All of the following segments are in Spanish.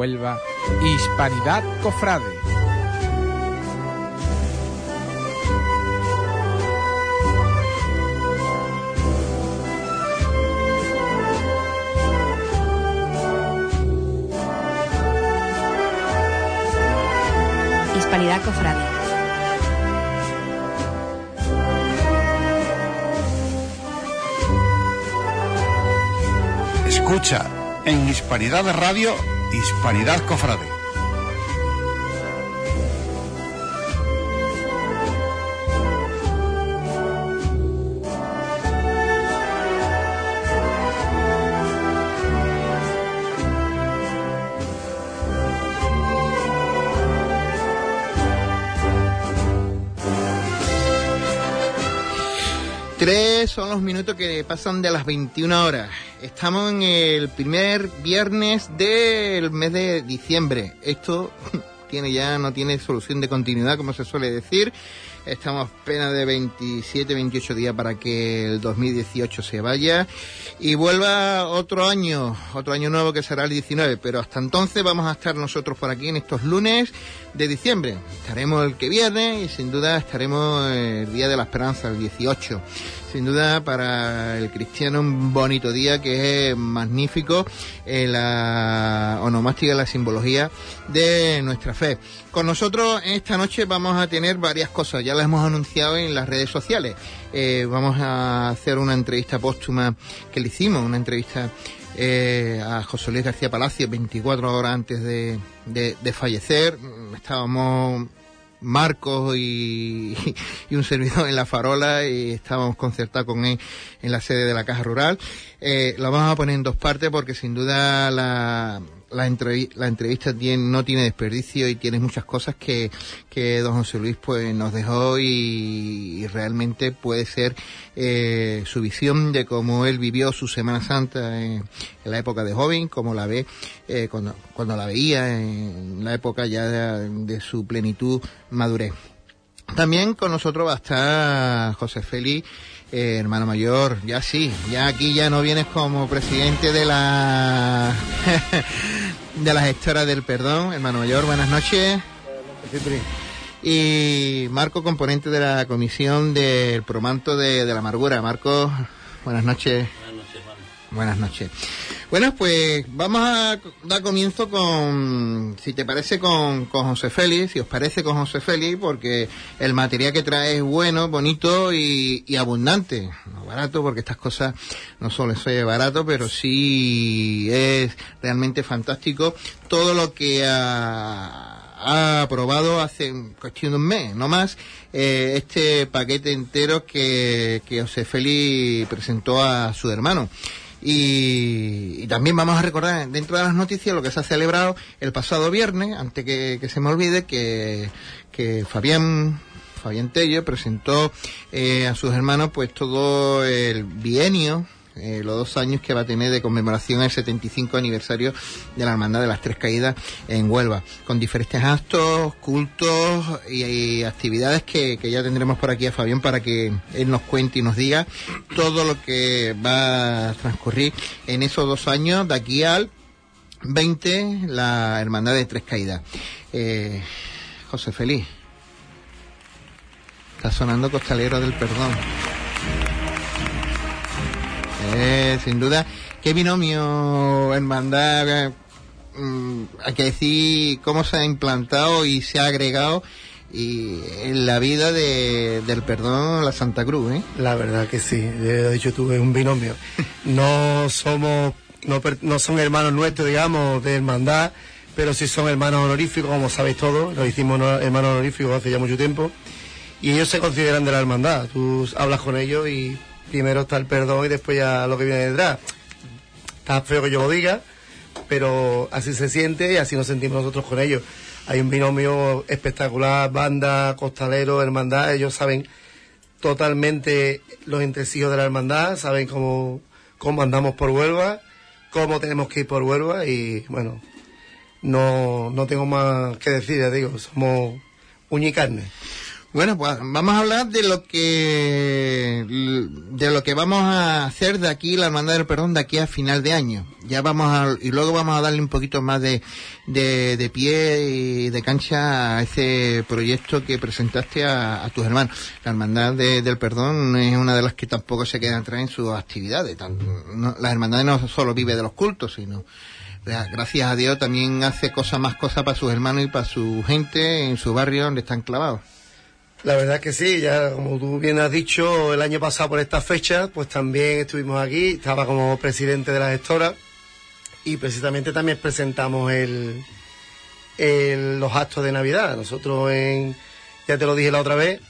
Huelva, Hispanidad Cofrade. Hispanidad Cofrade. Escucha en Hispanidad de Radio, Hispanidad Cofrade. Tres son los minutos que pasan de las 21 horas. Estamos en el primer viernes del mes de diciembre. Esto tiene ya no tiene solución de continuidad, como se suele decir. Estamos apenas de 27, 28 días para que el 2018 se vaya y vuelva otro año, otro año nuevo que será el 19. Pero hasta entonces vamos a estar nosotros por aquí en estos lunes de diciembre. Estaremos el que viene y sin duda estaremos el Día de la Esperanza, el 18 sin duda para el cristiano un bonito día que es magnífico en la onomástica, la simbología de nuestra fe. Con nosotros esta noche vamos a tener varias cosas, ya las hemos anunciado en las redes sociales. Eh, vamos a hacer una entrevista póstuma que le hicimos, una entrevista eh, a José Luis García Palacio 24 horas antes de, de fallecer. Estábamos Marcos y, un servidor en la farola y estábamos concertados con él en la sede de la Caja Rural. Eh, lo vamos a poner en dos partes porque sin duda la, la, la entrevista tiene, no tiene desperdicio y tiene muchas cosas que, que don José Luis pues nos dejó y, realmente puede ser eh, su visión de cómo él vivió su Semana Santa en, la época de joven, como la ve eh, cuando, cuando la veía en la época ya de, su plenitud madurez. También con nosotros va a estar José Félix, eh, hermano mayor, ya sí, ya aquí ya no vienes como presidente de la de la gestora del perdón, hermano mayor, buenas noches. Y Marco, componente de la comisión del promanto de, de la amargura. Marco, buenas noches. Buenas noches. Bueno, pues vamos a dar comienzo con, si te parece, con, José Félix, si os parece con José Félix, porque el material que trae es bueno, bonito y, abundante. No barato, porque estas cosas no solo es barato, pero sí es realmente fantástico todo lo que ha, ha aprobado hace cuestión de un mes, no más, eh, este paquete entero que, que José Félix presentó a su hermano. Y, también vamos a recordar dentro de las noticias lo que se ha celebrado el pasado viernes, antes que, se me olvide, que, que Fabián Fabián Tello presentó eh, a sus hermanos pues todo el bienio eh, los dos años que va a tener de conmemoración el 75 aniversario de la Hermandad de las Tres Caídas en Huelva, con diferentes actos, cultos y, actividades que, ya tendremos por aquí a Fabián para que él nos cuente y nos diga todo lo que va a transcurrir en esos dos años de aquí al 20, la Hermandad de Tres Caídas. Eh, José Feliz. Está sonando Costalero del Perdón. Eh, sin duda, qué binomio hermandad, mm, hay que decir cómo se ha implantado y se ha agregado y en la vida de, del perdón la Santa Cruz, ¿eh? La verdad que sí, de hecho es un binomio. No somos, no, no son hermanos nuestros, digamos, de hermandad, pero sí son hermanos honoríficos, como sabéis todos, lo hicimos hermanos honoríficos hace ya mucho tiempo, y ellos se consideran de la hermandad. Tú hablas con ellos y primero está el perdón y después ya lo que viene detrás. Está feo que yo lo diga, pero así se siente y así nos sentimos nosotros con ellos. Hay un binomio espectacular, banda, costalero, hermandad, ellos saben totalmente los entresijos de la hermandad, saben cómo, cómo andamos por Huelva, cómo tenemos que ir por Huelva y bueno, no, no tengo más que decir, ya digo, somos uña y carne. Bueno, pues vamos a hablar de lo que de lo que vamos a hacer de aquí la hermandad del perdón de aquí a final de año. Ya vamos a y luego vamos a darle un poquito más de, de, pie y de cancha a ese proyecto que presentaste a, tus hermanos. La hermandad del perdón es una de las que tampoco se queda atrás en sus actividades. la hermandad no solo vive de los cultos, sino gracias a Dios también hace cosas más cosas para sus hermanos y para su gente en su barrio donde están clavados. La verdad que sí, ya como tú bien has dicho, el año pasado por estas fechas, pues también estuvimos aquí, estaba como presidente de la gestora y precisamente también presentamos el, los actos de Navidad. Nosotros en, ya te lo dije la otra vez,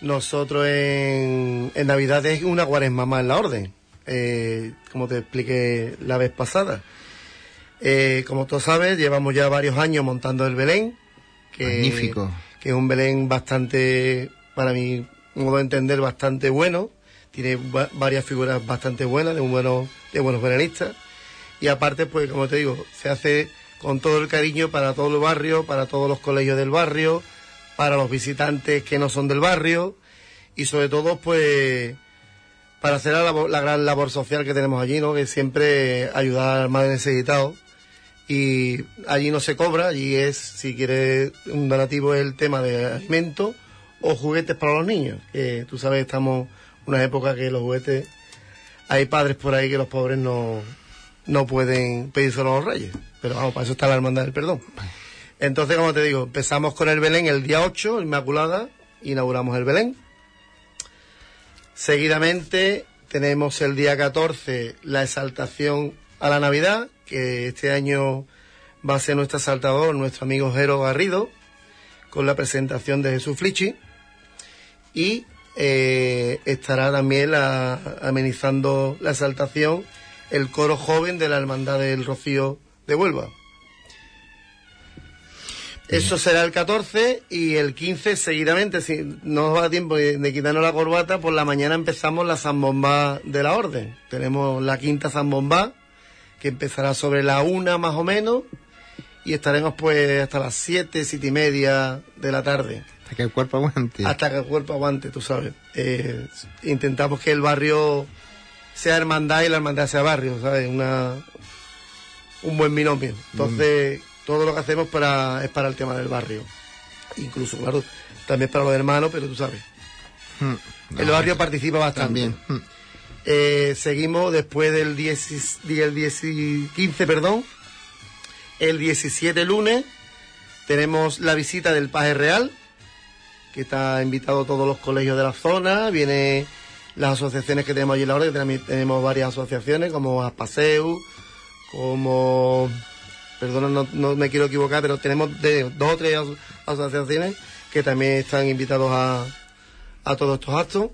nosotros en, en Navidad es una cuaresma más en la orden, eh, como te expliqué la vez pasada. Eh, como tú sabes, llevamos ya varios años montando el Belén. Magnífico que es un Belén bastante, para mi modo de entender, bastante bueno. Tiene varias figuras bastante buenas, de, un bueno, de buenos belenistas. Y aparte, pues como te digo, se hace con todo el cariño para todo el barrio, para todos los colegios del barrio, para los visitantes que no son del barrio y sobre todo, pues, para hacer la, gran labor social que tenemos allí, ¿no? Que siempre ayudar al más necesitado y allí no se cobra, allí es, si quieres un donativo, es el tema de alimento o juguetes para los niños, que tú sabes, estamos en una época que los juguetes, hay padres por ahí que los pobres no, no pueden pedírselo a los reyes, pero vamos, para eso está la hermandad del perdón. Entonces, como te digo, empezamos con el Belén el día 8, Inmaculada, inauguramos el Belén. Seguidamente tenemos el día 14 la exaltación a la Navidad, que este año va a ser nuestro saltador, nuestro amigo Jero Garrido, con la presentación de Jesús Flichi. Y eh, estará también amenizando la exaltación el coro joven de la Hermandad del Rocío de Huelva. Eso será el 14 y el 15 seguidamente, si no nos va a tiempo de, quitarnos la corbata, por la mañana empezamos la zambomba de la orden. Tenemos la quinta zambomba que empezará sobre la una más o menos y estaremos pues hasta las siete, siete y media de la tarde. Hasta que el cuerpo aguante. Hasta que el cuerpo aguante, tú sabes. Eh, intentamos que el barrio sea hermandad y la hermandad sea barrio, ¿sabes? Una, un buen binomio. Entonces, todo lo que hacemos para, es para el tema del barrio. Incluso, claro, también para los hermanos, pero tú sabes. Hmm. el barrio participa bastante. También. Hmm. Eh, seguimos después del 10, 15, perdón. El 17 lunes tenemos la visita del Paje Real, que está invitado a todos los colegios de la zona. Viene las asociaciones que tenemos allí en la hora, que tenemos varias asociaciones como Aspaseu, como perdona, no, me quiero equivocar, pero tenemos de, dos o tres asociaciones que también están invitados a, a todos estos actos.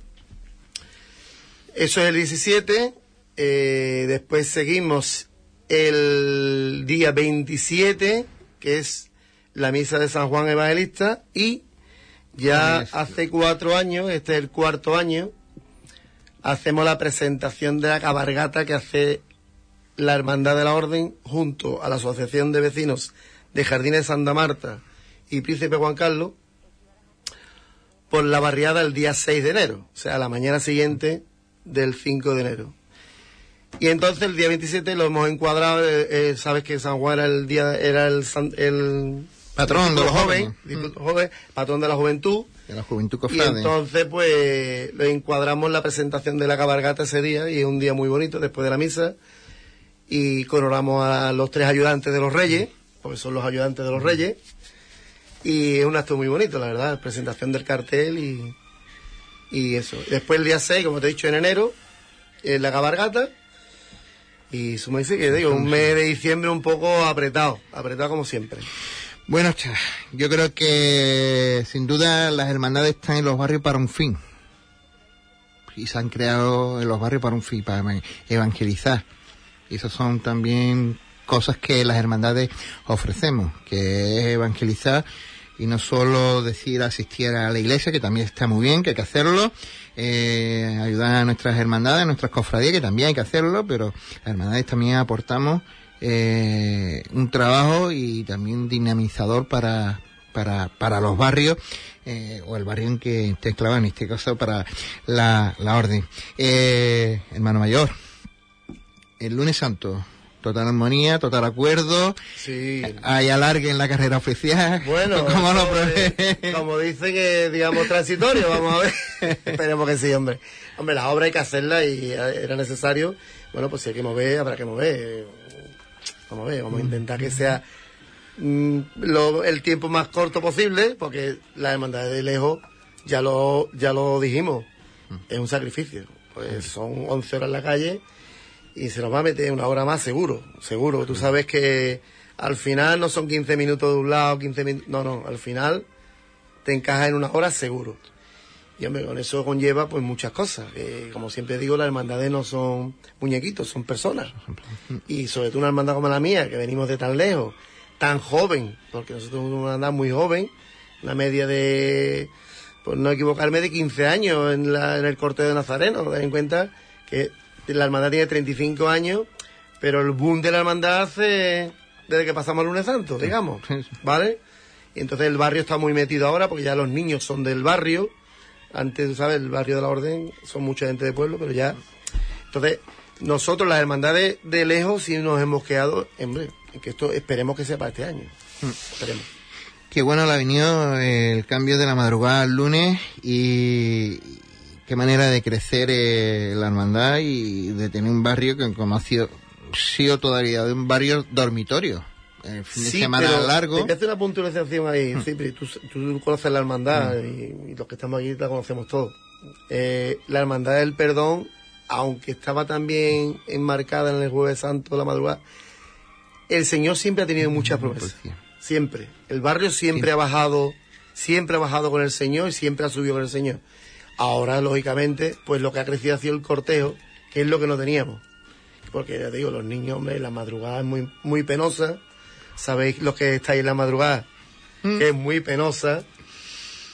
Eso es el 17. Eh, después seguimos el día 27, que es la misa de San Juan Evangelista. Y ya hace cuatro años, este es el cuarto año, hacemos la presentación de la cabargata que hace la Hermandad de la Orden junto a la Asociación de Vecinos de Jardines Santa Marta y Príncipe Juan Carlos por la barriada el día 6 de enero, o sea, la mañana siguiente del 5 de enero. Y entonces el día 27 lo hemos encuadrado, eh, eh, sabes que San Juan era el día, era el, el patrón de los jóvenes, joven, patrón de la juventud. De la juventud Y entonces pues lo encuadramos la presentación de la cabalgata ese día y es un día muy bonito después de la misa y coronamos a los tres ayudantes de los reyes, porque son los ayudantes de los reyes y es un acto muy bonito, la verdad, presentación del cartel y y eso. Después el día 6, como te he dicho, en enero, en la cabargata. Y eso me dice que un mes de diciembre un poco apretado, apretado como siempre. Bueno, yo creo que sin duda las hermandades están en los barrios para un fin. Y se han creado en los barrios para un fin, para evangelizar. Y esas son también cosas que las hermandades ofrecemos, que es evangelizar y no solo decir asistir a la iglesia, que también está muy bien, que hay que hacerlo, eh, ayudar a nuestras hermandades, a nuestras cofradías, que también hay que hacerlo, pero las hermandades también aportamos eh, un trabajo y también dinamizador para, para, para los barrios, eh, o el barrio en que esté clavado, en este caso para la, la orden. Eh, hermano mayor, el lunes santo, total armonía, total acuerdo, Sí. hay alargue en la carrera oficial. Bueno, ¿Cómo lo como, prevé? eh, como dice que, digamos, transitorio, vamos a ver. Esperemos que sí, hombre. Hombre, la obra hay que hacerla y eh, era necesario. Bueno, pues si hay que mover, habrá que mover. Vamos a ver, vamos a intentar que sea mm, lo- el tiempo más corto posible, porque la hermandad de lejos, ya lo, ya lo dijimos, es un sacrificio. Pues son 11 horas en la calle y se nos va a meter una hora más seguro, seguro. Tú sabes que al final no son 15 minutos de un lado, 15 minutos, no, no, al final te encaja en una hora seguro. Y hombre, con eso conlleva pues muchas cosas. como siempre digo, las hermandades no son muñequitos, son personas. Y sobre todo una hermandad como la mía, que venimos de tan lejos, tan joven, porque nosotros somos una hermandad muy joven, una media de, por no equivocarme, de 15 años en, la, en el corteo de Nazareno. Ten en cuenta que la hermandad tiene 35 años, pero el boom de la hermandad hace desde que pasamos al lunes santo, digamos. ¿Vale? Y entonces el barrio está muy metido ahora porque ya los niños son del barrio. Antes, tú sabes, el barrio de la Orden son mucha gente de pueblo, pero ya. Entonces, nosotros, las hermandades de lejos, sí nos hemos quedado, hombre, en que esto esperemos que sea para este año. Esperemos. Qué bueno le ha venido el cambio de la madrugada al lunes y qué manera de crecer eh, la hermandad y de tener un barrio que como ha sido, sido todavía de un barrio dormitorio. El fin de semana pero largo. Te hacer una puntualización ahí, Cipri. Tú, tú conoces la hermandad y, y los que estamos aquí la conocemos todos. Eh, la hermandad del perdón, aunque estaba también enmarcada en el Jueves Santo de la madrugada, el Señor siempre ha tenido muchas promesas. Policía. Siempre. El barrio siempre ha bajado, siempre ha bajado con el Señor y siempre ha subido con el Señor. Ahora, lógicamente, pues lo que ha crecido ha sido el cortejo, que es lo que no teníamos. Porque ya te digo, los niños, hombre, la madrugada es muy, muy penosa. Sabéis los que estáis en la madrugada, que es muy penosa.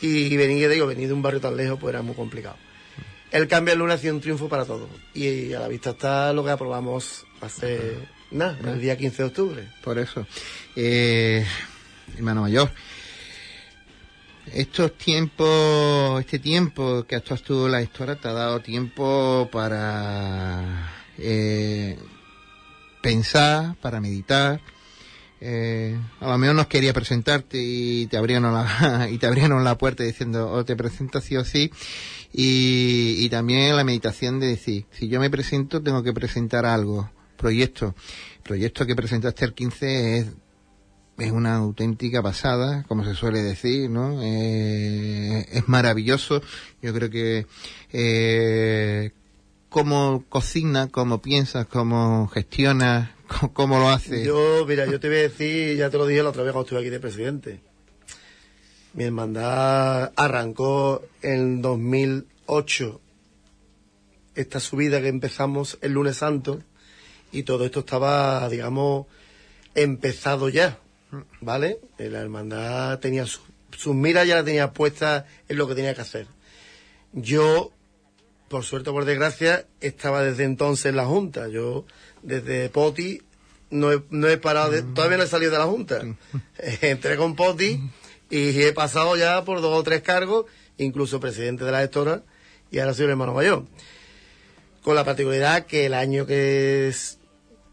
Y venir, ya digo, venir de un barrio tan lejos, pues era muy complicado. El cambio al lunes ha sido un triunfo para todos. Y a la vista está lo que aprobamos hace, nada, el día 15 de octubre. Por eso. Eh, hermano mayor. Estos tiempos, este tiempo que has tú la historia te ha dado tiempo para eh, pensar, para meditar. Eh, a lo mejor nos quería presentarte y te abrieron la, y te abrieron la puerta diciendo o te presento sí o sí y, y también la meditación de decir si yo me presento tengo que presentar algo proyecto proyecto que presentaste el 15 es es una auténtica pasada, como se suele decir, ¿no? Eh, es maravilloso. Yo creo que eh, cómo cocina, cómo piensas, cómo gestionas, cómo, cómo lo haces. Yo, mira, yo te voy a decir, ya te lo dije la otra vez cuando estuve aquí de presidente. Mi hermandad arrancó en 2008 esta subida que empezamos el lunes santo y todo esto estaba, digamos, empezado ya, ¿vale? Eh, La hermandad tenía su- sus miras ya las tenía puestas en lo que tenía que hacer. Yo, por suerte o por desgracia, estaba desde entonces en la Junta. Yo, desde Poti, no he, no he parado, de- todavía no he salido de la Junta. Entré con Poti y he pasado ya por dos o tres cargos, incluso presidente de la gestora, y ahora soy el hermano mayor. Con la particularidad que el año que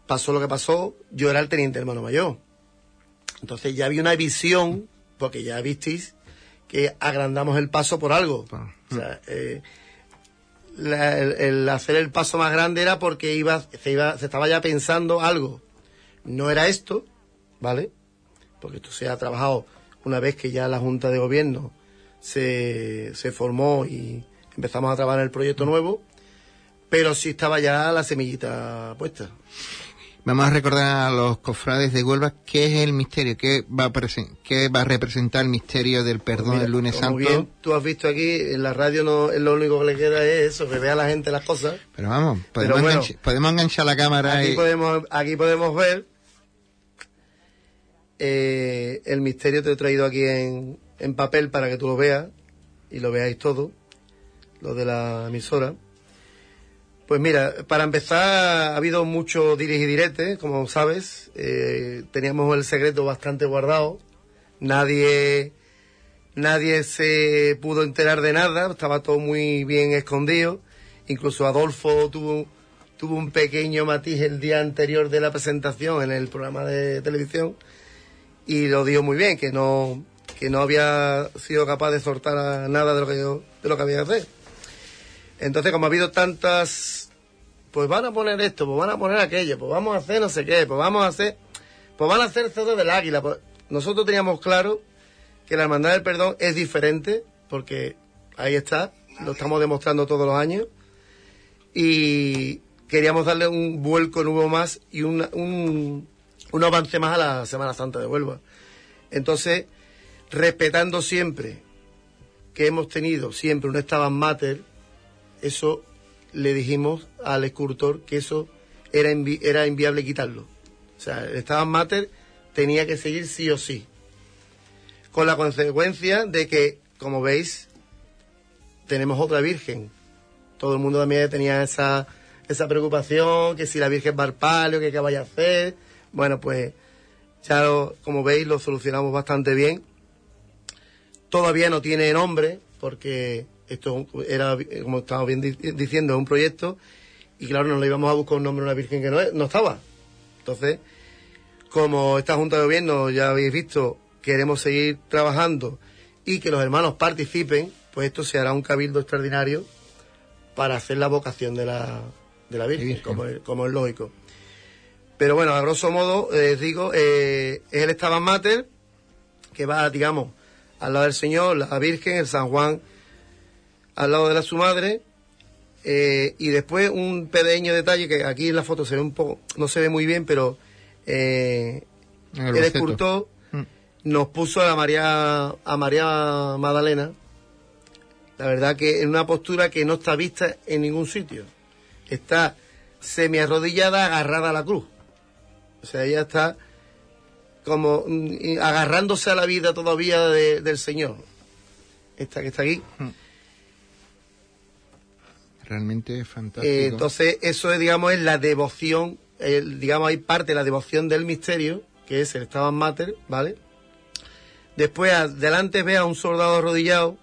pasó lo que pasó, yo era el teniente hermano mayor. Entonces ya había una visión, porque ya visteis que agrandamos el paso por algo. O sea, eh, la- el, el hacer el paso más grande era porque iba, se, iba, se estaba ya pensando algo. No era esto, ¿vale? Porque esto se ha trabajado una vez que ya la Junta de Gobierno se, se formó y empezamos a trabajar el proyecto nuevo, pero sí estaba ya la semillita puesta. Vamos a recordar a los cofrades de Huelva qué es el misterio, qué va a, qué va a representar el misterio del perdón del lunes como santo. bien tú has visto aquí, en la radio no, lo único que le queda es eso, que vea la gente las cosas. Pero vamos, podemos, Pero bueno, enganch- podemos enganchar la cámara Aquí y... podemos, aquí podemos ver eh, el misterio te he traído aquí en, en papel para que tú lo veas y lo veáis todo, lo de la emisora. Pues mira, para empezar ha habido mucho dirige y como sabes, eh, teníamos el secreto bastante guardado, nadie nadie se pudo enterar de nada, estaba todo muy bien escondido. Incluso Adolfo tuvo, tuvo un pequeño matiz el día anterior de la presentación en el programa de televisión y lo dijo muy bien, que no, que no había sido capaz de soltar nada de lo que yo, de lo que había que hacer. Entonces, como ha habido tantas, pues van a poner esto, pues van a poner aquello, pues vamos a hacer no sé qué, pues vamos a hacer, pues van a hacer todo del águila. Pues nosotros teníamos claro que la hermandad del perdón es diferente, porque ahí está, lo estamos demostrando todos los años, y queríamos darle un vuelco nuevo más y un, un, un avance más a la Semana Santa de Huelva. Entonces, respetando siempre que hemos tenido siempre un Estaban Mater, eso le dijimos al escultor que eso era, era inviable quitarlo. O sea, el Estaban Mater tenía que seguir sí o sí. Con la consecuencia de que, como veis, tenemos otra Virgen. Todo el mundo también tenía esa, esa preocupación, que si la Virgen va al palio, que qué vaya a hacer. Bueno, pues ya lo- como veis lo solucionamos bastante bien. Todavía no tiene nombre, porque esto era, como estamos bien di- diciendo, un proyecto, y claro, no le íbamos a buscar un nombre a una Virgen que no, es- no estaba. Entonces, como esta Junta de Gobierno ya habéis visto, queremos seguir trabajando y que los hermanos participen, pues esto se hará un cabildo extraordinario para hacer la vocación de la, de la Virgen, Virgen. Como, es, como es lógico. Pero bueno, a grosso modo, eh, digo, eh, es el Estaban Mater, que va, digamos, al lado del Señor, la Virgen, el San Juan, al lado de la su madre, eh, y después un pequeño detalle que aquí en la foto se ve un poco, no se ve muy bien, pero eh, el escultor Mm. nos puso a María, a María Magdalena, la verdad que en una postura que no está vista en ningún sitio. Está semi arrodillada, agarrada a la cruz. O sea, ella está como mm, agarrándose a la vida todavía de- del Señor. Esta que está aquí. Realmente fantástico. Eh, entonces, eso es, digamos, es la devoción, el- digamos, hay parte de la devoción del misterio, que es el Estaban Mater, ¿vale? Después, adelante ve a un soldado arrodillado,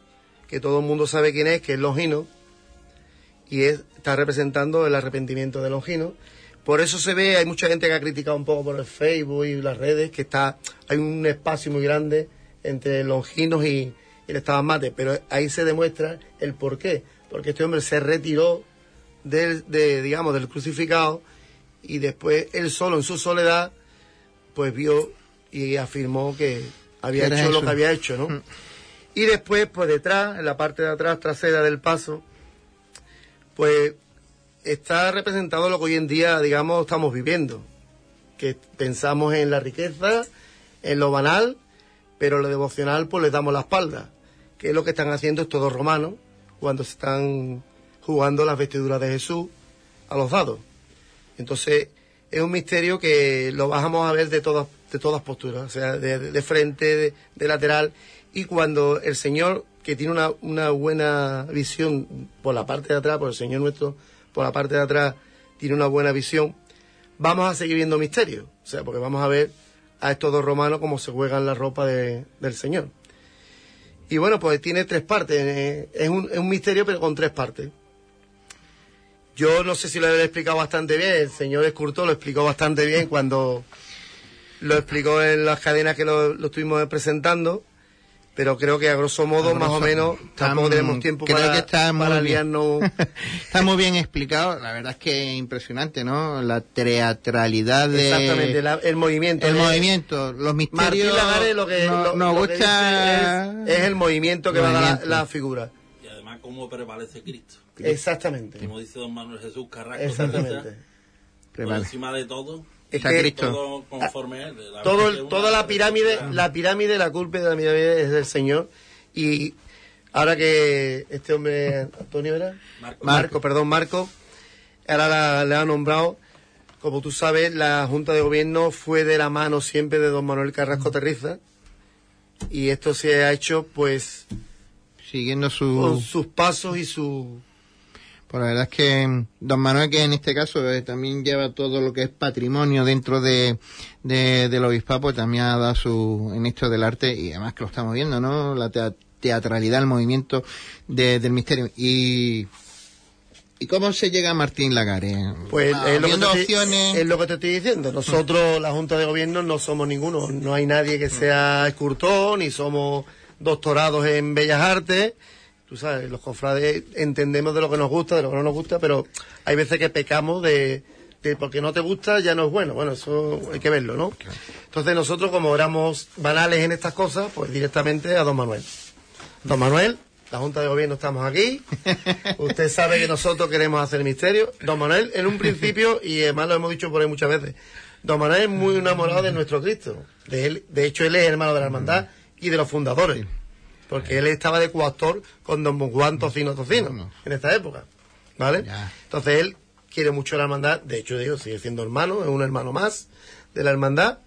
que todo el mundo sabe quién es, que es Longino, y es- está representando el arrepentimiento de Longino. Por eso se ve, hay mucha gente que ha criticado un poco por el Facebook y las redes, que está, hay un espacio muy grande entre Longinos y, el Estaban Mater, pero ahí se demuestra el por qué. Porque este hombre se retiró del, de, digamos, del crucificado y después él solo en su soledad, pues vio y afirmó que había hecho lo que había hecho, ¿no? Y después, pues detrás, en la parte de atrás trasera del paso, pues está representado lo que hoy en día, digamos, estamos viviendo. Que pensamos en la riqueza, en lo banal, pero lo devocional, pues les damos la espalda. Que es lo que están haciendo estos dos romanos cuando se están jugando las vestiduras de Jesús a los dados. Entonces, es un misterio que lo vamos a ver de todas, de todas posturas, o sea, de, frente, de, de lateral. Y cuando el Señor, que tiene una, una buena visión por la parte de atrás, por el Señor nuestro, por la parte de atrás, tiene una buena visión, vamos a seguir viendo misterios. O sea, porque vamos a ver a estos dos romanos cómo se juegan la ropa de- del Señor. Y bueno, pues tiene tres partes. eh, Es un, es un misterio, pero con tres partes. Yo no sé si lo he explicado bastante bien. El señor Escurto lo explicó bastante bien cuando lo explicó en las cadenas que lo, lo estuvimos presentando. Pero creo que a grosso modo, A más o menos, tampoco tenemos tiempo creo para, que está muy para bien. liarnos. Está muy bien explicado, la verdad es que es impresionante, ¿no? La teatralidad de... Exactamente, la- el movimiento. El de- movimiento, los Martín misterios... Lagares lo que, no- lo- nos lo que gusta... dice es, es el movimiento que va a dar Movimiento. la, la figura. Y además cómo prevalece Cristo. Exactamente. Como dice don Manuel Jesús Carrasco. Exactamente. Por encima de todo, Es Está que Cristo. todo conforme a él. La todo verdad el- que una toda la pirámide, la pirámide, la culpa de la pirámide es del Señor. Y ahora que este hombre, Antonio era, Marco. Marco, perdón, Marco, ahora la- le ha nombrado, como tú sabes, la Junta de Gobierno fue de la mano siempre de don Manuel Carrasco Terriza. Y esto se ha hecho, pues, Siguiendo con su... sus pasos y su... Pues la verdad es que mm, don Manuel, que en este caso eh, también lleva todo lo que es patrimonio dentro de, de- del obispado, pues también ha dado su, en esto del arte, y además que lo estamos viendo, ¿no? La tea- teatralidad, el movimiento de- del misterio. Y, ¿Y cómo se llega a Martín Lagares? Pues Ah, es, lo que te es lo que te estoy diciendo. Nosotros, la Junta de Gobierno, no somos ninguno. No hay nadie que sea escultor, ni somos doctorados en Bellas Artes. Tú sabes, los cofrades entendemos de lo que nos gusta, de lo que no nos gusta, pero hay veces que pecamos de, de porque no te gusta ya no es bueno. Bueno, eso hay que verlo, ¿no? Entonces nosotros, como éramos banales en estas cosas, pues directamente a don Manuel. Don Manuel, la Junta de Gobierno estamos aquí. Usted sabe que nosotros queremos hacer misterio. Don Manuel, en un principio, y además lo hemos dicho por ahí muchas veces, Don Manuel es muy enamorado de nuestro Cristo. De, él, de hecho, él es hermano de la hermandad y de los fundadores. Porque él estaba de coactor con Don Juan Tocino Tocino en esta época. ¿Vale? Ya. Entonces él quiere mucho la hermandad. De hecho, digo, sigue siendo hermano, es un hermano más de la hermandad.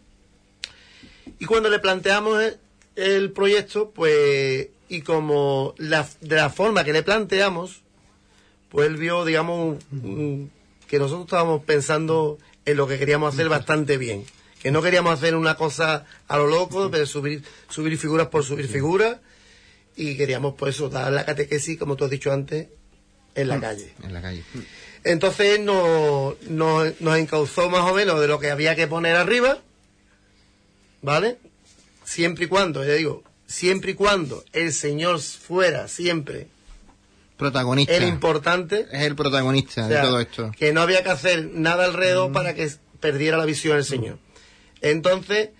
Y cuando le planteamos el, el proyecto, pues, y como la, de la forma que le planteamos, pues él vio, digamos, un- un- que nosotros estábamos pensando en lo que queríamos hacer bastante bien. Que no queríamos hacer una cosa a lo loco, de subir, subir figuras por subir figuras, y queríamos, pues, eso, dar la catequesis, como tú has dicho antes, en la calle. En la calle. Entonces él nos, nos, nos encauzó más o menos de lo que había que poner arriba, ¿vale? Siempre y cuando, ya digo, siempre y cuando el Señor fuera siempre Protagonista. el importante, es el protagonista o sea, de todo esto. que no había que hacer nada alrededor para que perdiera la visión el Señor. Entonces,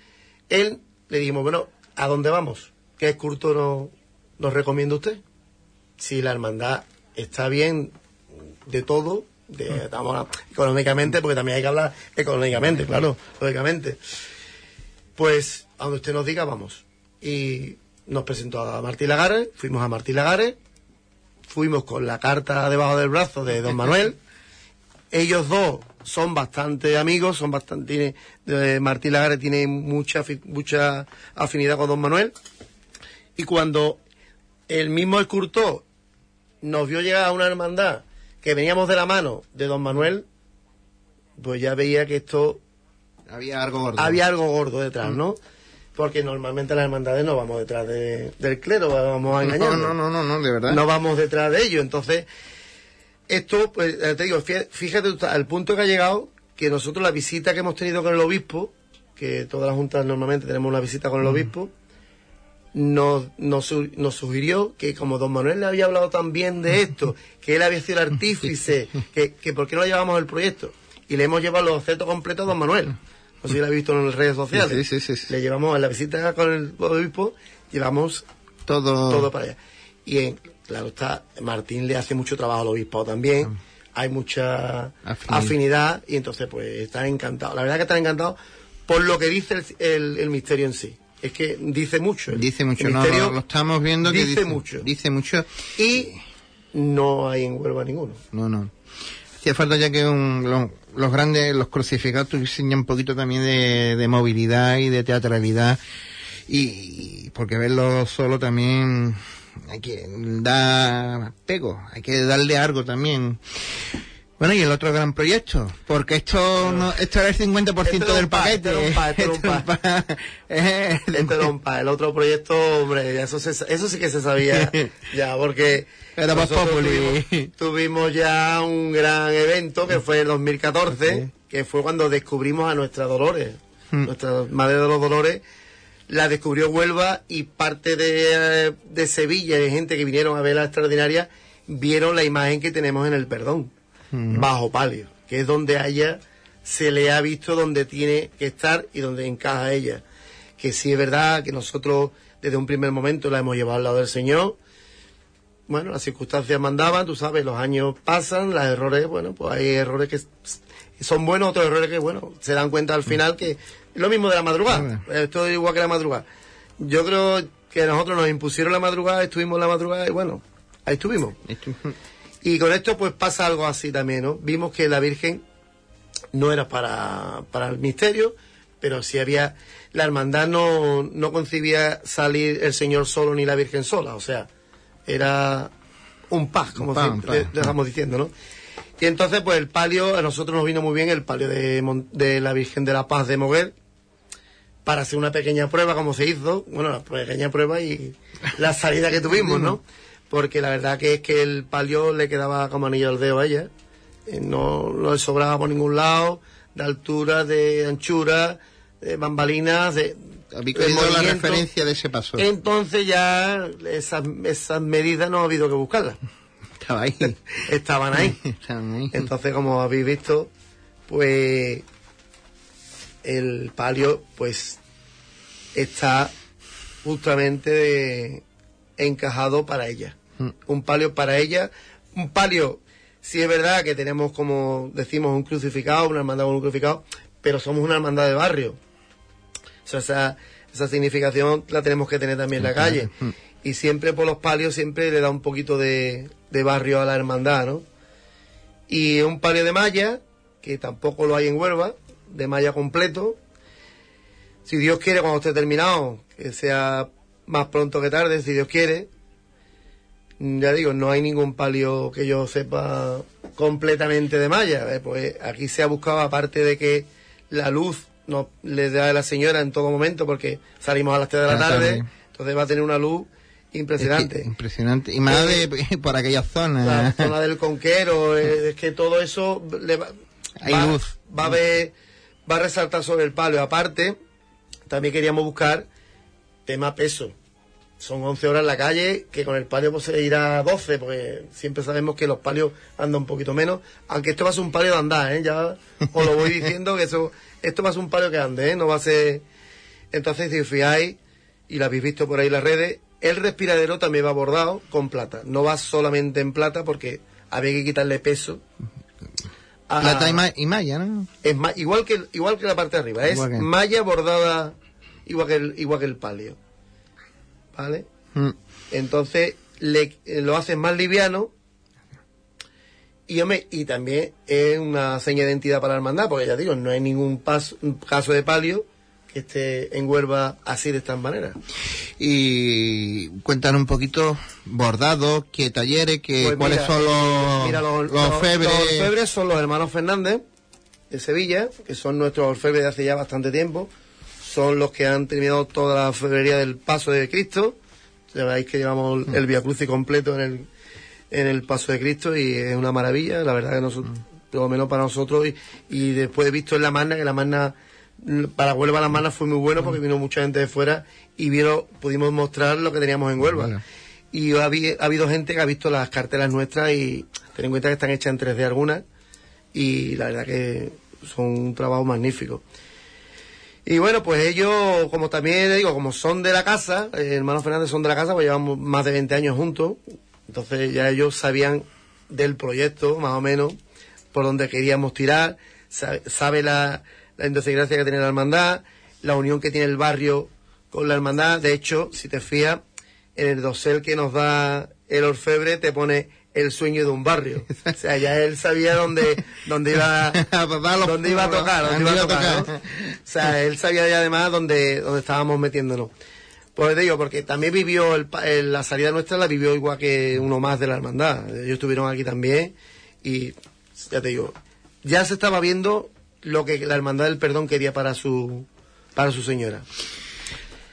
él le dijimos, bueno, ¿a dónde vamos? ¿Qué escultor nos, recomienda usted? Si la hermandad está bien de todo, de, estamos a- económicamente, porque también hay que hablar económicamente, claro, lógicamente. Pues, a donde usted nos diga, vamos. Y nos presentó a Martí Lagares, fuimos a Martí Lagares, fuimos con la carta debajo del brazo de don Manuel. Ellos dos son bastante amigos, son bastante. Eh, Martín Lagares tiene mucha, mucha afinidad con don Manuel. Y cuando el mismo escultor nos vio llegar a una hermandad que veníamos de la mano de don Manuel, pues ya veía que esto Había algo gordo. había algo gordo detrás, ¿no? Porque normalmente las hermandades no vamos detrás de- del clero, vamos a engañar. no, no, no, no, de verdad. No vamos detrás de ellos. Entonces, esto, pues, te digo, fí- fíjate al punto que ha llegado que nosotros la visita que hemos tenido con el obispo, que todas las juntas normalmente tenemos una visita con el obispo, nos, nos, nos sugirió que como don Manuel le había hablado tan bien de esto, que él había sido el artífice, que, que por qué no le llevamos el proyecto. Y le hemos llevado los objetos completos a don Manuel. No sé si lo ha visto en las redes sociales. Sí, sí, sí. Le llevamos en la visita con el obispo, llevamos Todo. todo para allá. Y en- claro está, Martín le hace mucho trabajo al obispado también, hay mucha Afinidad. afinidad. y entonces pues están encantados. La verdad que están encantados por lo que dice el, el- el misterio en sí. Es que dice mucho. el- Dice mucho, el no, lo, lo estamos viendo que dice mucho. Dice mucho. Y no hay en Huelva ninguno. No, no. Hacía falta ya que un- lo- los grandes, los crucificados tuviesen un poquito también de, de movilidad y de teatralidad. Y, y porque verlo solo también hay que dar pego, hay que darle algo también. Bueno, y el otro gran proyecto, porque esto no, esto era el 50% Esto era del paquete. Este era un pa- el otro proyecto, hombre, eso, se- eso sí que se sabía ya, porque Era tuvimos, tuvimos ya un gran evento que fue en 2014, que fue cuando descubrimos a nuestra Dolores, Mm. nuestra Madre de los Dolores, la descubrió Huelva y parte de, de Sevilla, de gente que vinieron a ver la extraordinaria, vieron la imagen que tenemos en el perdón, bajo palio, que es donde a ella se le ha visto donde tiene que estar y donde encaja ella. Que sí es verdad que nosotros desde un primer momento la hemos llevado al lado del Señor. Bueno, las circunstancias mandaban, tú sabes, los años pasan, los errores, bueno, pues hay errores que son buenos, otros errores que, bueno, se dan cuenta al final que es lo mismo de la madrugada. Esto es igual que la madrugada. Yo creo que nosotros nos impusieron la madrugada, estuvimos la madrugada y bueno, ahí estuvimos. Y con esto pues pasa algo así también, ¿no? Vimos que la Virgen no era para, para el misterio, pero sí había... La hermandad no, no concibía salir el Señor solo ni la Virgen sola, o sea, era un paz, como siempre un le, estamos diciendo, ¿no? Y entonces, pues el palio, a nosotros nos vino muy bien el palio de, de la Virgen de la Paz de Moguer, para hacer una pequeña prueba, como se hizo, bueno, la pequeña prueba y la salida que tuvimos, ¿no? Porque la verdad que es que el palio le quedaba como anillo al dedo a ella, eh, no, no le sobraba por ningún lado, de altura, de anchura, de bambalinas, de... Habéis de la referencia de ese paso. Entonces ya esas, esas medidas no ha habido que buscarlas. Estaba ahí. Estaban ahí. Estaban ahí. Entonces, como habéis visto, pues el palio, pues está justamente encajado para ella. Un palio para ella. Un palio, si es verdad que tenemos, como decimos, un crucificado, una hermandad con un crucificado, pero somos una hermandad de barrio. O sea, esa, esa significación la tenemos que tener también en la calle. Y siempre por los palios siempre le da un poquito de, de barrio a la hermandad, ¿no? Y un palio de malla, que tampoco lo hay en Huelva, de malla completo. Si Dios quiere, cuando esté terminado, que sea más pronto que tarde, si Dios quiere. Ya digo, no hay ningún palio que yo sepa completamente de malla. eh, Pues aquí se ha buscado, aparte de que la luz no le da a la señora en todo momento, porque salimos a las 3 de la tarde, entonces va a tener una luz Es que- impresionante. impresionante. Y más de, por aquella la zona. del conquero, eh, es que todo eso le va, Hay va- luz. va a ver, va a resaltar sobre el palo. Aparte, también queríamos buscar tema peso. Son 11 horas en la calle, que con el palio pues, se irá a 12, porque siempre sabemos que los palios andan un poquito menos. Aunque esto va a ser un palio de andar, ¿eh? Ya os lo voy diciendo que eso, esto va a ser un palio que ande, ¿eh? No va a ser... Entonces, si os fijáis, y lo habéis visto por ahí en las redes, el respiradero también va bordado con plata. No va solamente en plata porque había que quitarle peso. a- Plata y, ma- y malla, ¿no? es ma- igual que igual que la parte de arriba, es que- malla bordada igual que el, igual que el palio. ¿Vale? Mm. Entonces le, eh, lo hacen más liviano y, hombre, y también es una seña de identidad para la hermandad, porque ya digo, no hay ningún paso, caso de palio que esté en Huelva así de esta manera. Y cuéntanos un poquito, bordados, qué talleres, qué, Pues cuáles mira, son eh, los, mira, los, los los- orfebres. los orfebres son los hermanos Fernández de Sevilla, que son nuestros orfebres de hace ya bastante tiempo. Son los que han terminado toda la orfebrería del Paso de Cristo. Ya veis que llevamos el Via Crucis completo en el, en el Paso de Cristo y es una maravilla, la verdad que nosotros, por lo menos para nosotros. Y, y después he visto en la Magna que la Magna, para Huelva la Magna fue muy bueno porque vino mucha gente de fuera y vieron, pudimos mostrar lo que teníamos en Huelva. Bueno. Y ha habido gente que ha visto las cartelas nuestras y ten en cuenta que están hechas en 3D algunas y la verdad que son un trabajo magnífico. Y bueno, pues ellos, como también digo, como son de la casa, eh, hermanos Fernández son de la casa, pues llevamos más de 20 años juntos, entonces ya ellos sabían del proyecto, más o menos, por donde queríamos tirar, sabe, sabe la, la idiosincrasia que tiene la hermandad, la unión que tiene el barrio con la hermandad. De hecho, si te fías, en el dosel que nos da el orfebre te pone el sueño de un barrio. O sea, ya él sabía dónde, dónde iba, dónde iba a tocar, dónde iba a tocar. O sea, él sabía ya además dónde, dónde estábamos metiéndonos. Pues te digo, porque también vivió el, el- la salida nuestra, la vivió igual que uno más de la hermandad. Ellos estuvieron aquí también y ya te digo, ya se estaba viendo lo que la hermandad del perdón quería para su, para su señora.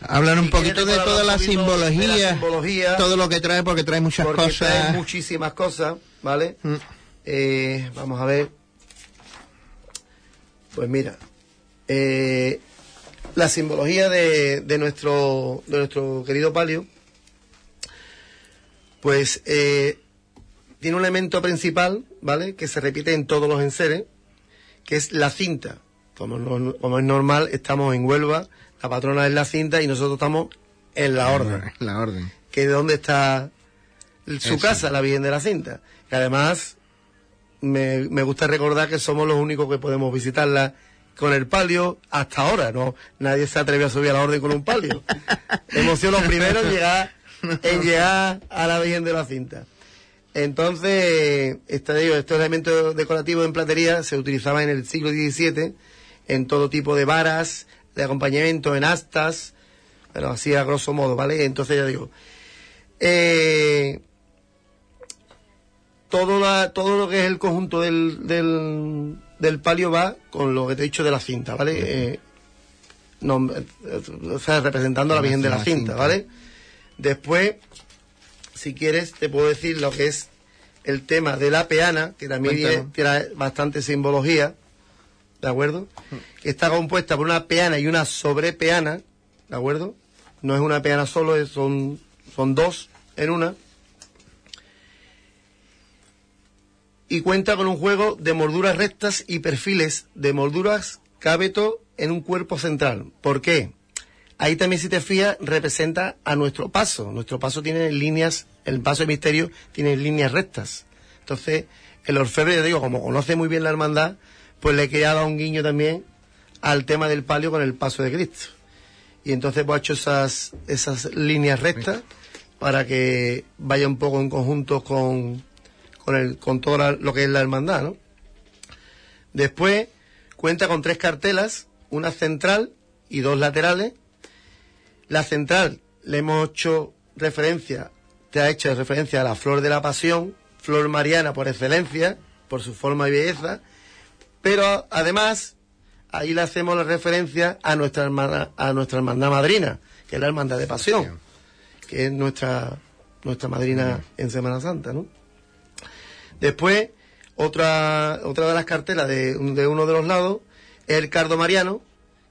Hablar un Si poquito de toda la de la simbología, simbología, todo lo que trae, porque trae muchas porque cosas. trae muchísimas cosas, ¿vale? Mm. Eh, vamos a ver. Pues mira, eh, la simbología de, de nuestro de nuestro querido palio, pues eh, tiene un elemento principal, ¿vale? Que se repite en todos los enseres, que es la cinta. Como, como es normal, estamos en Huelva, la patrona es la cinta y nosotros estamos en la orden La orden. que de dónde está su Eso. casa, la Virgen de la Cinta. Que además me, me gusta recordar que somos los únicos que podemos visitarla con el palio hasta ahora, ¿no? Nadie se atreve a subir a la orden con un palio. Hemos sido los primeros en llegar, en llegar a la Virgen de la Cinta. Entonces, este, digo, estos elementos decorativos en platería se utilizaban en el siglo XVII en todo tipo de varas, de acompañamiento, en astas, pero así a grosso modo, ¿vale? Entonces ya digo, eh, todo, la, todo lo que es el conjunto del, del, del palio va con lo que te he dicho de la cinta, ¿vale? Eh, no, eh, o sea, representando a la Virgen de la cinta. ¿vale? Después, si quieres, te puedo decir lo que es el tema de la peana, que también tiene bastante simbología, ¿de acuerdo? Está compuesta por una peana y una sobrepeana, ¿de acuerdo? No es una peana solo, son, son dos en una. Y cuenta con un juego de molduras rectas y perfiles de molduras cabeto en un cuerpo central. ¿Por qué? Ahí también, si te fijas, representa a nuestro paso. Nuestro paso tiene líneas, el paso de misterio tiene líneas rectas. Entonces, el orfebre, digo, como conoce muy bien la hermandad, pues le quería dar un guiño también al tema del palio con el paso de Cristo. Y entonces pues ha hecho esas, esas líneas rectas para que vaya un poco en conjunto con, con, el, con todo lo que es la hermandad, ¿no? Después cuenta con tres cartelas, una central y dos laterales. La central le hemos hecho referencia, te ha hecho referencia a la flor de la pasión, flor mariana por excelencia, por su forma y belleza, pero además ahí le hacemos la referencia a nuestra hermana, a nuestra hermandad madrina, que es la hermandad de pasión, que es nuestra, nuestra madrina en Semana Santa, ¿no? Después, otra, otra de las cartelas de, de uno de los lados es el cardo mariano,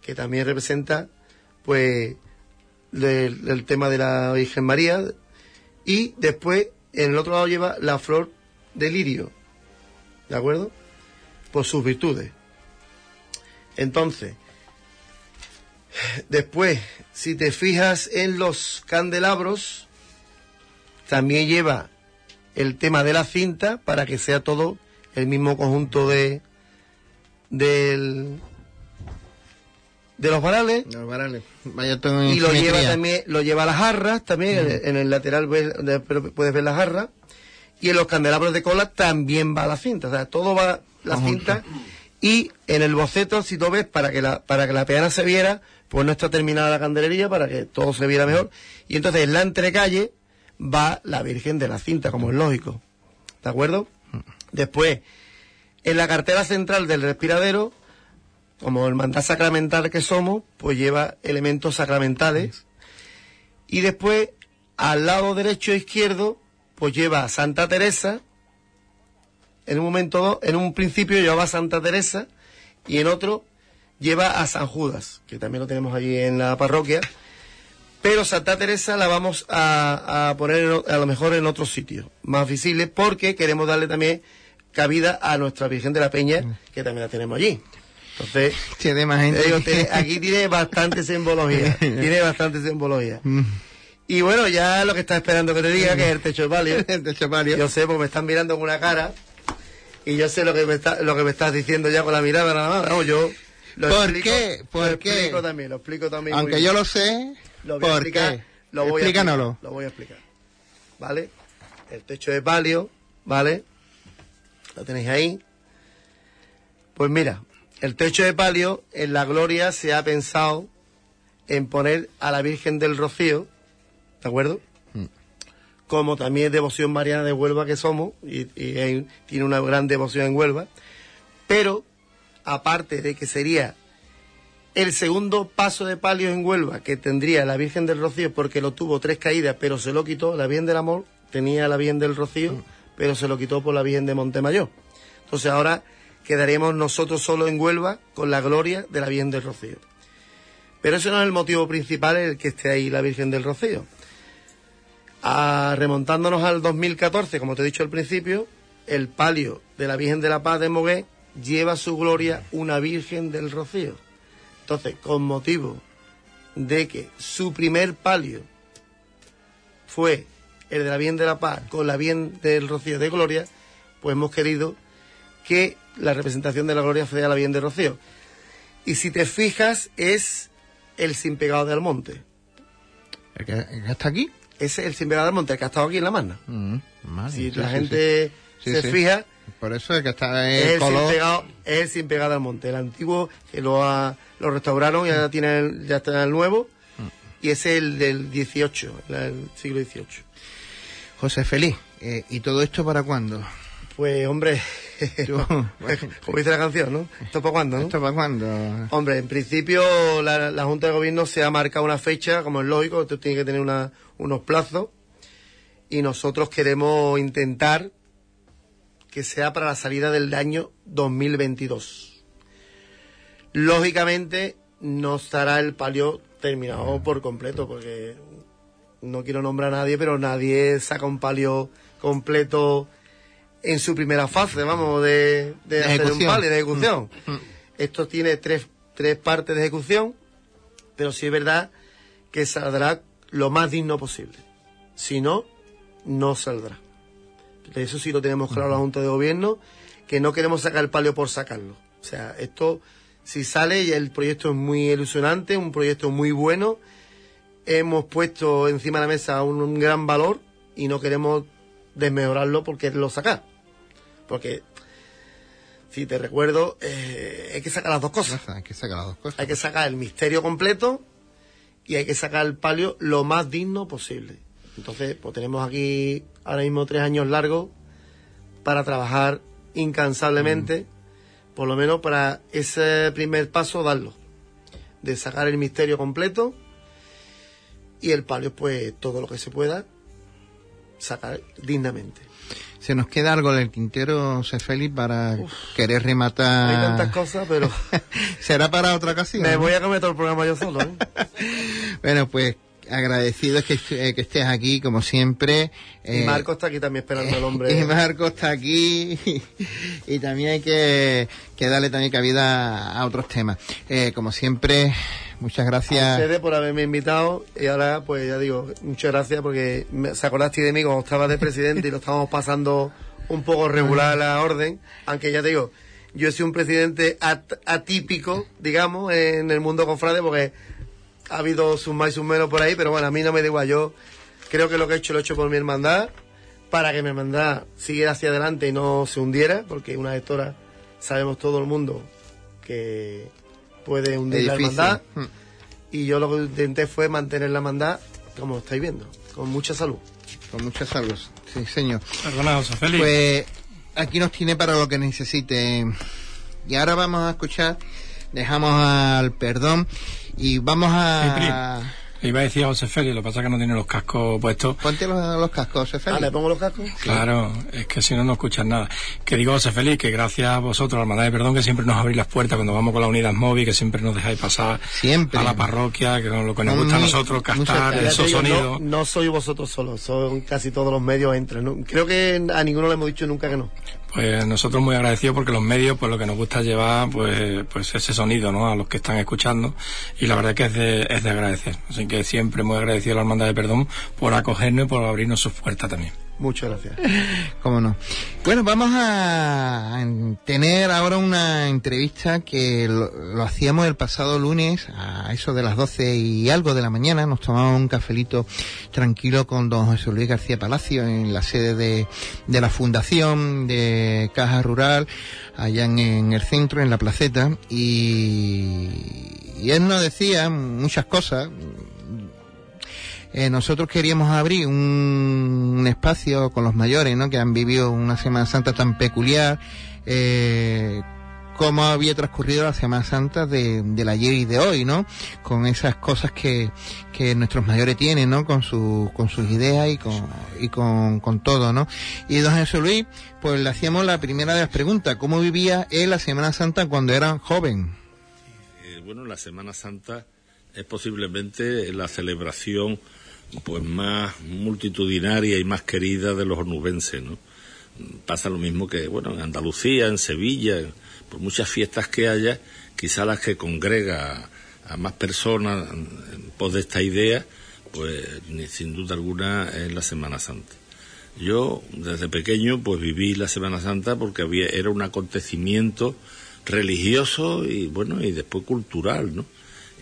que también representa, pues, del, el tema de la Virgen María. Y después, en el otro lado lleva la flor de lirio, ¿de acuerdo? Por sus virtudes. Entonces, después, si te fijas en los candelabros, también lleva el tema de la cinta para que sea todo el mismo conjunto de del de los varales. No, varales. Vaya y lo lleva también lo lleva a las jarras también en, el, en el lateral ves- puedes ver las jarras. Y en los candelabros de cola también va la cinta. O sea todo va la cinta y en el boceto si tú ves para que la para que la peana se viera pues no está terminada la candelería para que todo se viera mejor y entonces en la entrecalle va la Virgen de la cinta como es lógico ¿de acuerdo? después en la cartera central del respiradero como hermandad sacramental que somos, pues lleva elementos sacramentales. Y después, al lado derecho e izquierdo, pues lleva a Santa Teresa. En un momento, en un principio llevaba a Santa Teresa y en otro lleva a San Judas, que también lo tenemos allí en la parroquia. Pero Santa Teresa la vamos a, a poner a lo mejor en otro sitio, más visible, porque queremos darle también cabida a nuestra Virgen de la Peña, que también la tenemos allí. Entonces, Tiene más gente. te digo, tiene- aquí tiene bastante simbología. tiene bastante simbología. Mm. Y bueno, ya lo que está esperando que te diga, que es el techo de palio. El techo palio. Yo sé, porque me están mirando con una cara. Y yo sé lo que me, está, lo que me estás diciendo ya con la mirada nada más. No, yo lo ¿Por explico, qué? ¿Por lo qué? explico también, lo explico también. muy Aunque bien. yo lo sé, Lo voy a ¿por explicar, qué? Lo voy a Explícanoslo. explicar, Lo voy a explicar. ¿Vale? El techo de palio, ¿vale? Lo tenéis ahí. Pues mira, el techo de palio en la gloria se ha pensado en poner a la Virgen del Rocío, ¿de acuerdo? Como también es devoción mariana de Huelva que somos, y, y hay- tiene una gran devoción en Huelva, pero aparte de que sería el segundo paso de palio en Huelva que tendría la Virgen del Rocío porque lo tuvo tres caídas pero se lo quitó, la Virgen del Amor tenía la Virgen del Rocío pero se lo quitó por la Virgen de Montemayor. Entonces ahora quedaremos nosotros solo en Huelva con la gloria de la Virgen del Rocío. Pero ese no es el motivo principal el que esté ahí la Virgen del Rocío. Remontándonos al 2014, como te he dicho al principio, el palio de la Virgen de la Paz de Mogué lleva a su gloria una Virgen del Rocío. Entonces, con motivo de que su primer palio fue el de la Virgen de la Paz con la Virgen del Rocío de Gloria, pues hemos querido que la representación de la Gloria sea la Virgen del Rocío. Y si te fijas, es el sin pegado de Almonte. ¿El que, el que está aquí? Ese es el sin pegado de Almonte, el que ha estado aquí en la Magna. Mm, Si sí, la sí, gente sí. se fija, Por eso es que está es el sin pegado, es el sin pegado al monte. El antiguo que lo, ha- lo restauraron, ya tiene el, ya está el nuevo, y ese es el del 18, el siglo XVIII. José Feliz, eh, ¿y todo esto para cuándo? Pues, hombre, como dice la canción, ¿no? ¿Esto para cuándo, no? ¿Esto para cuándo? Hombre, en principio la, la Junta de Gobierno se ha marcado una fecha, como es lógico, esto tiene que tener una- unos plazos, y nosotros queremos intentar que sea para la salida del año 2022. Lógicamente no estará el palio terminado por completo, porque no quiero nombrar a nadie, pero nadie saca un palio completo en su primera fase, vamos, de, de De hacer un palio de ejecución. Mm. Esto tiene tres, tres partes de ejecución, pero sí es verdad que saldrá lo más digno posible. Si no, no saldrá. Eso sí lo tenemos claro la Junta de Gobierno, que no queremos sacar el palio por sacarlo. O sea, esto, si sale, y el proyecto es muy ilusionante, un proyecto muy bueno. Hemos puesto encima de la mesa un, un gran valor y no queremos desmejorarlo porque lo sacar. Porque, si te recuerdo, eh, hay que sacar las dos cosas. Hay que sacar las dos cosas. Hay que sacar el misterio completo y hay que sacar el palio lo más digno posible. Entonces, pues tenemos aquí ahora mismo tres años largos para trabajar incansablemente, por lo menos para ese primer paso darlo, de sacar el misterio completo y el palio, pues todo lo que se pueda sacar dignamente. Se nos queda algo en el tintero, José Félix, para querer rematar. Hay tantas cosas, pero Será para otra ocasión. me voy a comer todo el programa yo solo. ¿eh? Bueno, pues agradecidos que, eh, que estés aquí, como siempre. Y Eh, Marco está aquí también esperando el hombre. Y Marco está aquí y, también hay que, que darle también cabida a otros temas. Eh, como siempre, muchas a gracias. ustedes por haberme invitado y ahora pues ya digo, muchas gracias porque me, se acordaste de mí cuando estaba de presidente y lo estábamos pasando un poco regular la orden, aunque ya te digo, yo he sido un presidente at- atípico, digamos, en el mundo confrade porque ha habido sus más y sus menos por ahí, pero bueno, a mí no me da igual, yo creo que lo que he hecho lo he hecho por mi hermandad, para que mi hermandad siguiera hacia adelante y no se hundiera, porque una gestora sabemos todo el mundo que puede hundir la difícil. hermandad Mm. y yo lo que intenté fue mantener la hermandad como estáis viendo, con mucha salud. Con mucha salud. Sí, señor. Perdona, José Félix. Pues aquí nos tiene para lo que necesite. Y ahora vamos a escuchar, dejamos al perdón y vamos a... Le iba a decir a José Félix, lo que pasa es que no tiene los cascos puestos. Ponte los, los cascos, José Ah, Félix. ¿le pongo los cascos? Claro, es que si no, no escuchas nada. Que digo, José Félix, que gracias a vosotros, a la Hermandad de Perdón, que siempre nos abrís las puertas cuando vamos con la unidad móvil, que siempre nos dejáis pasar Siempre. a la parroquia, que lo que nos gusta a nosotros, gracias. esos digo, sonidos. No, no soy vosotros solos, son casi todos los medios entran. ¿no? Creo que a ninguno le hemos dicho nunca que no. Pues nosotros muy agradecidos porque los medios, pues lo que nos gusta es llevar, pues, pues ese sonido, ¿no? A los que están escuchando. Y la verdad que es de, es de agradecer. Así que siempre muy agradecido a la Hermandad de Perdón por acogernos y por abrirnos sus puertas también. Muchas gracias. Cómo no. Bueno, vamos a tener ahora una entrevista que lo, hacíamos el pasado lunes a eso de las 12 y algo de la mañana. Nos tomamos un cafelito tranquilo con don José Luis García Palacio en la sede de, de la Fundación de Caja Rural, allá en, en el centro, en la placeta. Y, y él nos decía muchas cosas. Eh, nosotros queríamos abrir un, espacio con los mayores, ¿no? Que han vivido una Semana Santa tan peculiar, eh, cómo había transcurrido la Semana Santa de, del ayer y de hoy, ¿no? Con esas cosas que, que nuestros mayores tienen, ¿no? Con, su, con sus ideas y con, y con, con todo, ¿no? Y don Jesús Luis, pues le hacíamos la primera de las preguntas, ¿cómo vivía él la Semana Santa cuando era joven? Eh, bueno, la Semana Santa es posiblemente la celebración pues más multitudinaria y más querida de los onubenses, ¿no? Pasa lo mismo que, bueno, en Andalucía, en Sevilla, por muchas fiestas que haya, quizá las que congrega a, más personas en pos de esta idea, pues sin duda alguna es la Semana Santa. Yo desde pequeño pues viví la Semana Santa porque había era un acontecimiento religioso y bueno y después cultural, ¿no?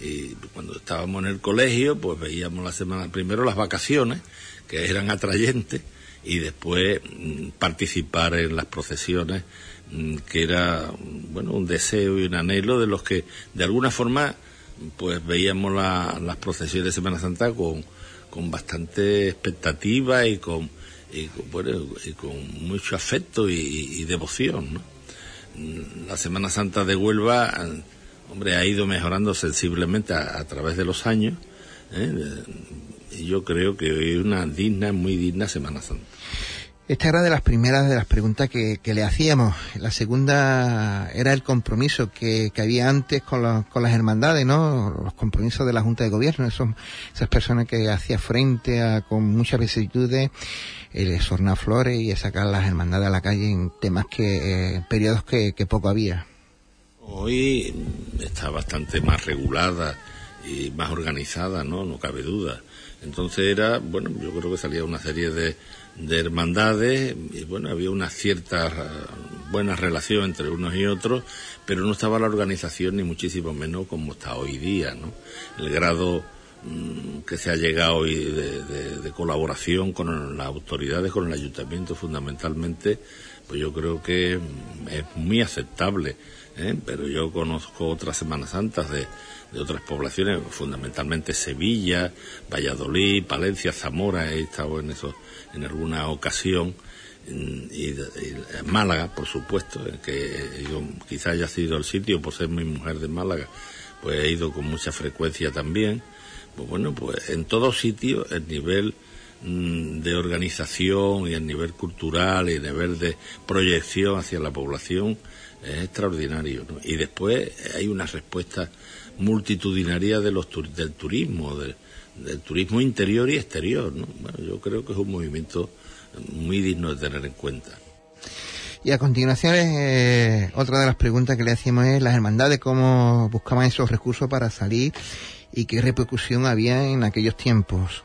Y cuando estábamos en el colegio pues veíamos la semana primero las vacaciones que eran atrayentes y después mm, participar en las procesiones mm, que era bueno un deseo y un anhelo de los que de alguna forma pues veíamos la- las procesiones de Semana Santa con, con bastante expectativa y con y, bueno, y con mucho afecto y, devoción. La Semana Santa de Huelva, hombre, ha ido mejorando sensiblemente a, través de los años. ¿eh? Y yo creo que hoy es una digna, muy digna Semana Santa. Esta era de las primeras de las preguntas que, le hacíamos. La segunda era el compromiso que, había antes con, las hermandades, ¿no? Los compromisos de la Junta de Gobierno, esas personas que hacían frente a, con muchas vicisitudes, el sornar flores y sacar las hermandades a la calle en temas que, eh, periodos que, poco había. Hoy está bastante más regulada y más organizada, ¿no? No cabe duda. Entonces era, bueno, yo creo que salía una serie de de hermandades y bueno, había una cierta uh, buena relación entre unos y otros, pero no estaba la organización ni muchísimo menos como está hoy día, ¿no? El grado mm, que se ha llegado hoy de, colaboración con las autoridades, con el ayuntamiento fundamentalmente, pues yo creo que mm, es muy aceptable, ¿eh? pero yo conozco otras Semanas Santas de, otras poblaciones, fundamentalmente Sevilla, Valladolid, Palencia, Zamora, he estado en esos en alguna ocasión y, Málaga, por supuesto, que quizá haya sido el sitio por ser mi mujer de Málaga, pues he ido con mucha frecuencia también. Pues bueno, pues en todos sitios el nivel mm, de organización y el nivel cultural y el nivel de proyección hacia la población es extraordinario. Y después hay una respuesta multitudinaria de los del turismo, de, del turismo interior y exterior. ¿no? Bueno, yo creo que es un movimiento muy digno de tener en cuenta. Y a continuación, eh, otra de las preguntas que le hacíamos es las hermandades, cómo buscaban esos recursos para salir y qué repercusión había en aquellos tiempos.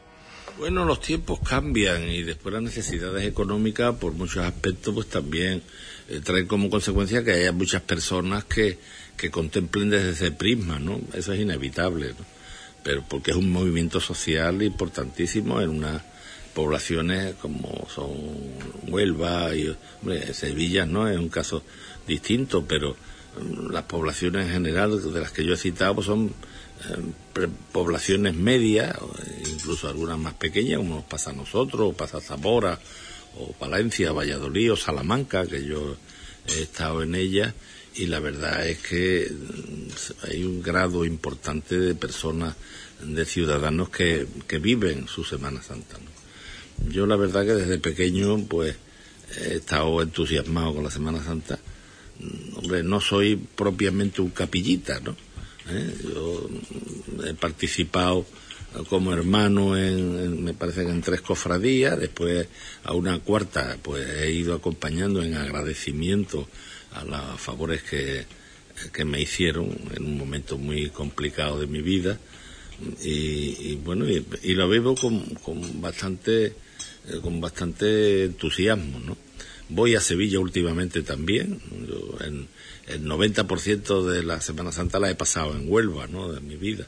Bueno, los tiempos cambian y después las necesidades económicas, por muchos aspectos, pues también eh, traen como consecuencia que haya muchas personas que, que contemplen desde ese prisma, ¿no? Eso es inevitable, ¿no? pero porque es un movimiento social importantísimo en unas poblaciones como son Huelva y Sevilla, ¿no? Es un caso distinto, pero mm, las poblaciones en general de las que yo he citado pues son eh, poblaciones medias, incluso algunas más pequeñas, como nos pasa a nosotros, pasa a Zamora, o Valencia, Valladolid, o Salamanca, que yo he estado en ellas, y la verdad es que mm, hay un grado importante de personas, de ciudadanos que, viven su Semana Santa. Yo la verdad que desde pequeño pues he estado entusiasmado con la Semana Santa. Mm, hombre, no soy propiamente un capillita, ¿no? ¿Eh? Yo mm, he participado como hermano en, me parece que en tres cofradías, después a una cuarta pues he ido acompañando en agradecimiento a los favores que, me hicieron en un momento muy complicado de mi vida. Y, bueno y, lo vivo con, con bastante eh, con bastante entusiasmo no voy a Sevilla últimamente también. En, el 90% de la Semana Santa la he pasado en Huelva no de mi vida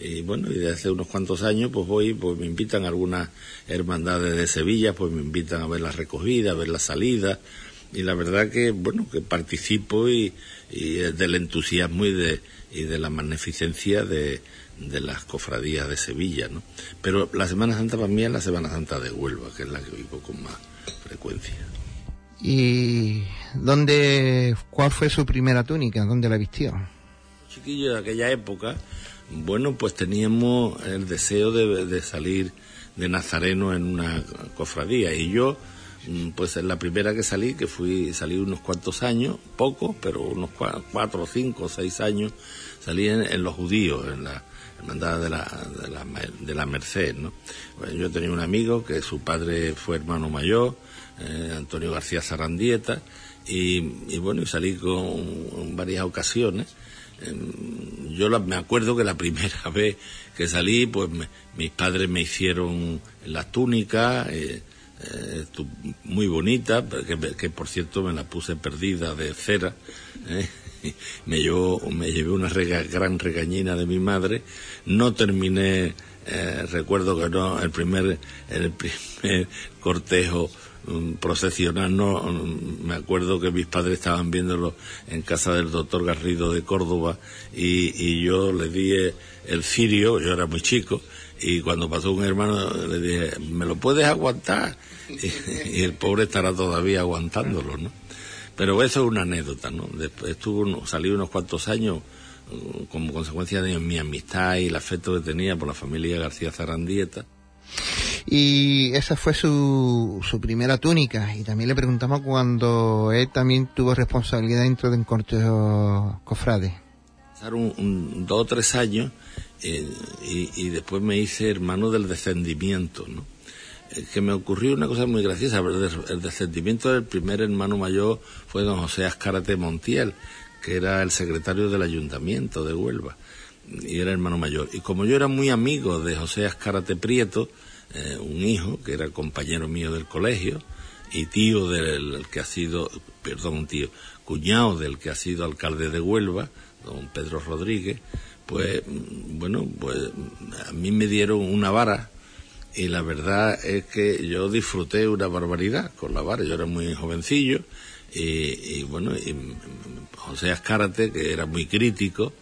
y bueno y desde hace unos cuantos años pues voy pues me invitan a algunas hermandades de Sevilla pues me invitan a ver la recogida a ver la salida y la verdad que bueno que participo y, del entusiasmo y de y de la magnificencia de, de las cofradías de Sevilla no pero la Semana Santa para mí es la Semana Santa de Huelva que es la que vivo con más frecuencia. Y dónde cuál fue su primera túnica dónde la vistió chiquillo de aquella época bueno pues teníamos el deseo de, de salir de Nazareno en una cofradía y yo Mm, pues en la primera que salí, que fui, salí unos cuantos años, pocos, pero unos cuatro, cinco, seis años, salí en, los judíos, en la hermandad de la, de la, de la Merced, ¿no? yo tenía un amigo que su padre fue hermano mayor, eh, Antonio García Zarandieta, y, bueno, y salí con varias ocasiones. Yo me acuerdo que la primera vez que salí, pues mis padres me hicieron las túnicas, eh, eh, muy bonita, que, por cierto me la puse perdida de cera. ¿eh? Me, llevó, me llevé una gran regañina de mi madre. No terminé, recuerdo que no, el primer, el primer cortejo procesional, no, um, me acuerdo que mis padres estaban viéndolo en casa del doctor Garrido de Córdoba y, y yo le di el cirio, yo era muy chico, y cuando pasó un hermano le dije, ¿me lo puedes aguantar? y, el pobre estará todavía aguantándolo, ¿no? Pero eso es una anécdota, ¿no? Después estuvo, salí unos cuantos años uh, como consecuencia de mi amistad y el afecto que tenía por la familia García Zarandieta. Y esa fue su, su primera túnica. Y también le preguntamos cuando él también tuvo responsabilidad dentro de cortejo cofrade. Pasaron un, dos o tres años eh, y, después me hice hermano del descendimiento, ¿no? Eh, que me ocurrió una cosa muy graciosa. El descendimiento del primer hermano mayor fue don José Ascárate Montiel, que era el secretario del ayuntamiento de Huelva y era hermano mayor. Y como yo era muy amigo de José Ascárate Prieto, eh, un hijo que era compañero mío del colegio y tío del que ha sido, perdón, tío, cuñado del que ha sido alcalde de Huelva, don Pedro Rodríguez, pues bueno, pues a mí me dieron una vara y la verdad es que yo disfruté una barbaridad con la vara, yo era muy jovencillo y, bueno, y José Ascárate, que era muy crítico,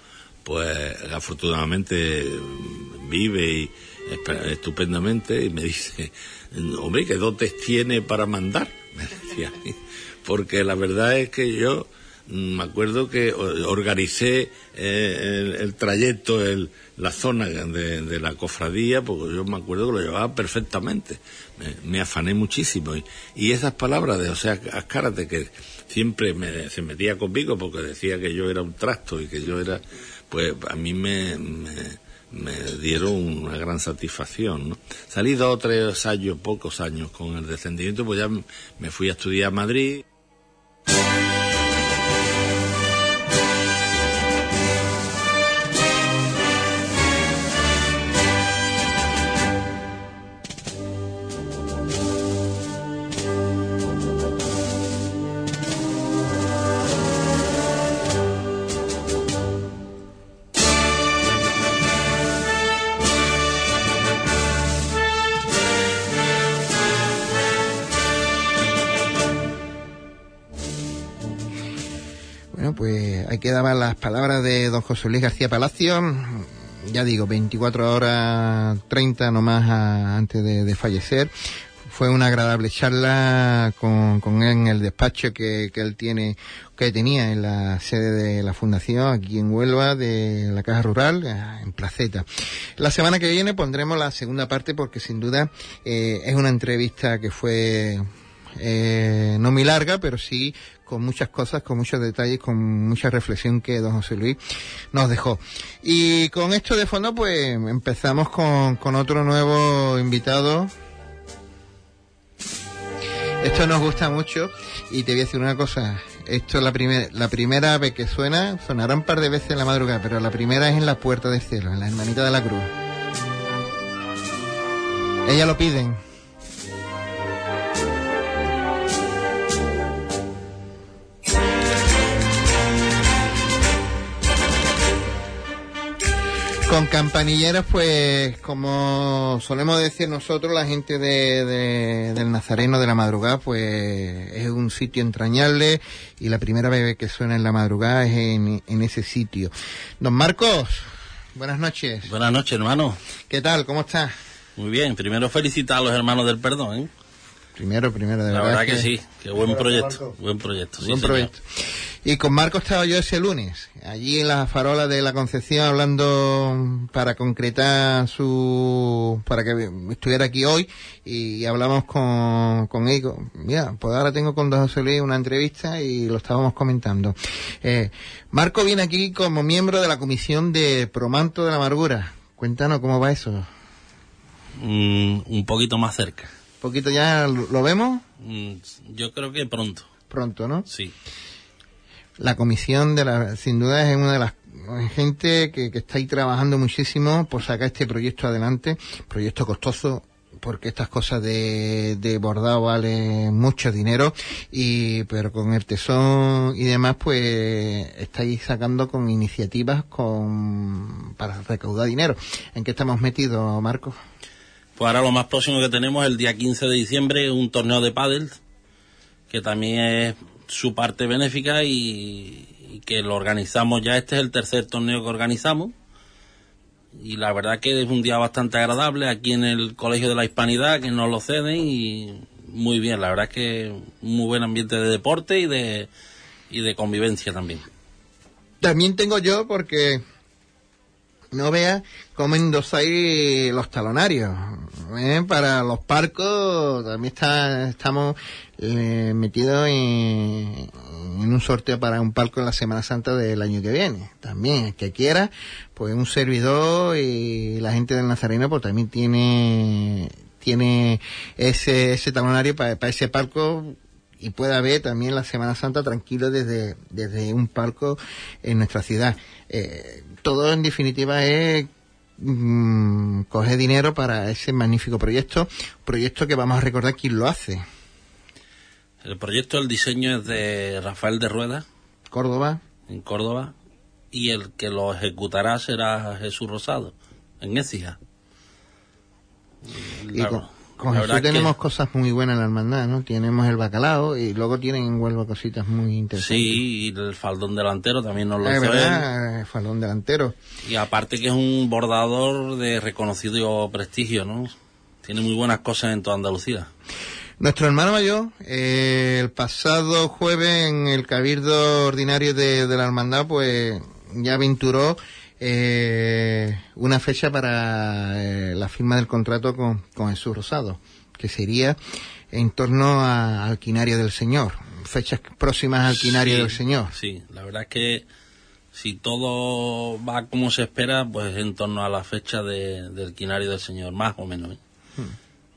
pues afortunadamente vive y estupendamente y me dice, hombre, ¿qué dotes tiene para mandar? Me decía, porque la verdad es que yo me acuerdo que organicé eh, el, trayecto, el, la zona de, la cofradía, porque yo me acuerdo que lo llevaba perfectamente. Me, afané muchísimo. Y, esas palabras de José Ascárate, que siempre me, se metía conmigo porque decía que yo era un trasto y que yo era, pues a mí me, me, dieron una gran satisfacción. ¿no? Salí dos o tres años, pocos años con el descendimiento, pues ya me fui a estudiar a Madrid. Las palabras de don José Luis García Palacio, ya digo, 24 horas 30 nomás antes de, fallecer. Fue una agradable charla con, él en el despacho que, él tiene, que tenía en la sede de la fundación aquí en Huelva de la Caja Rural, eh, en Placeta. La semana que viene pondremos la segunda parte porque sin duda eh, es una entrevista que fue eh, no muy larga, pero sí con muchas cosas, con muchos detalles, con mucha reflexión que don José Luis nos dejó. Y con esto de fondo, pues empezamos con, con otro nuevo invitado. Esto nos gusta mucho y te voy a decir una cosa. Esto es la, primera la primera vez que suena, sonará un par de veces en la madrugada, pero la primera es en la Puerta del Cielo, en la Hermanita de la Cruz. Ella lo piden. Con campanilleros, pues, como solemos decir nosotros, la gente de, del Nazareno de la madrugada, pues, es un sitio entrañable y la primera vez que suena en la madrugada es en, en ese sitio. Don Marcos, buenas noches. Buenas noches, hermano. ¿Qué tal? ¿Cómo estás? Muy bien. Primero felicitar a los hermanos del perdón, ¿eh? Primero, primero, de la verdad. que, sí, qué buen proyecto, buen proyecto. buen proyecto. Y con Marco estaba yo ese lunes, allí en la farola de la Concepción, hablando para concretar su. para que estuviera aquí hoy, y hablamos con, con él. Mira, pues ahora tengo con Don José Luis una entrevista y lo estábamos comentando. Eh, Marco viene aquí como miembro de la comisión de Promanto de la Amargura. Cuéntanos cómo va eso. Mm, un poquito más cerca poquito ya lo vemos. Mm, yo creo que pronto. Pronto, ¿no? Sí. La comisión de la, sin duda es una de las gente que, que está ahí trabajando muchísimo por sacar este proyecto adelante, proyecto costoso, porque estas cosas de, de bordado valen mucho dinero y pero con el tesón y demás pues estáis sacando con iniciativas con para recaudar dinero. ¿En qué estamos metidos, Marcos? Pues ahora lo más próximo que tenemos el día 15 de diciembre, un torneo de pádel, que también es su parte benéfica y, que lo organizamos ya. Este es el tercer torneo que organizamos. Y la verdad que es un día bastante agradable aquí en el Colegio de la Hispanidad, que nos lo ceden y muy bien, la verdad es que muy buen ambiente de deporte y de, y de convivencia también. También tengo yo porque no veas cómo endosáis los talonarios. ¿Eh? Para los parcos también está, estamos eh, metidos en, un sorteo para un palco en la Semana Santa del año que viene. También, el que quiera, pues un servidor y la gente del Nazareno pues también tiene tiene ese, ese talonario para, para ese palco y pueda ver también la Semana Santa tranquilo desde, desde un palco en nuestra ciudad. Eh, todo en definitiva es mm, coger dinero para ese magnífico proyecto, proyecto que vamos a recordar quién lo hace. El proyecto, el diseño es de Rafael de Rueda, Córdoba, en Córdoba, y el que lo ejecutará será Jesús Rosado, en Écija. Con, la Jesús verdad que- tenemos cosas muy buenas en la hermandad, ¿no? Tenemos el bacalao y luego tienen en Huelva cositas muy interesantes. Sí, y el faldón delantero también nos lo él. verdad, eh, falón delantero. Y aparte que es un bordador de reconocido prestigio, ¿no? Tiene muy buenas cosas en toda Andalucía. Nuestro hermano mayor, eh, el pasado jueves en el Cabildo Ordinario de, de la Hermandad, pues ya aventuró eh, una fecha para eh, la firma del contrato con, con Jesús Rosado, que sería en torno a- al quinario del Señor, fechas próximas al quinario Sí, del Señor. Sí, la verdad es que si todo va como se espera, pues en torno a la fecha de- del quinario del Señor, más o menos. ¿eh?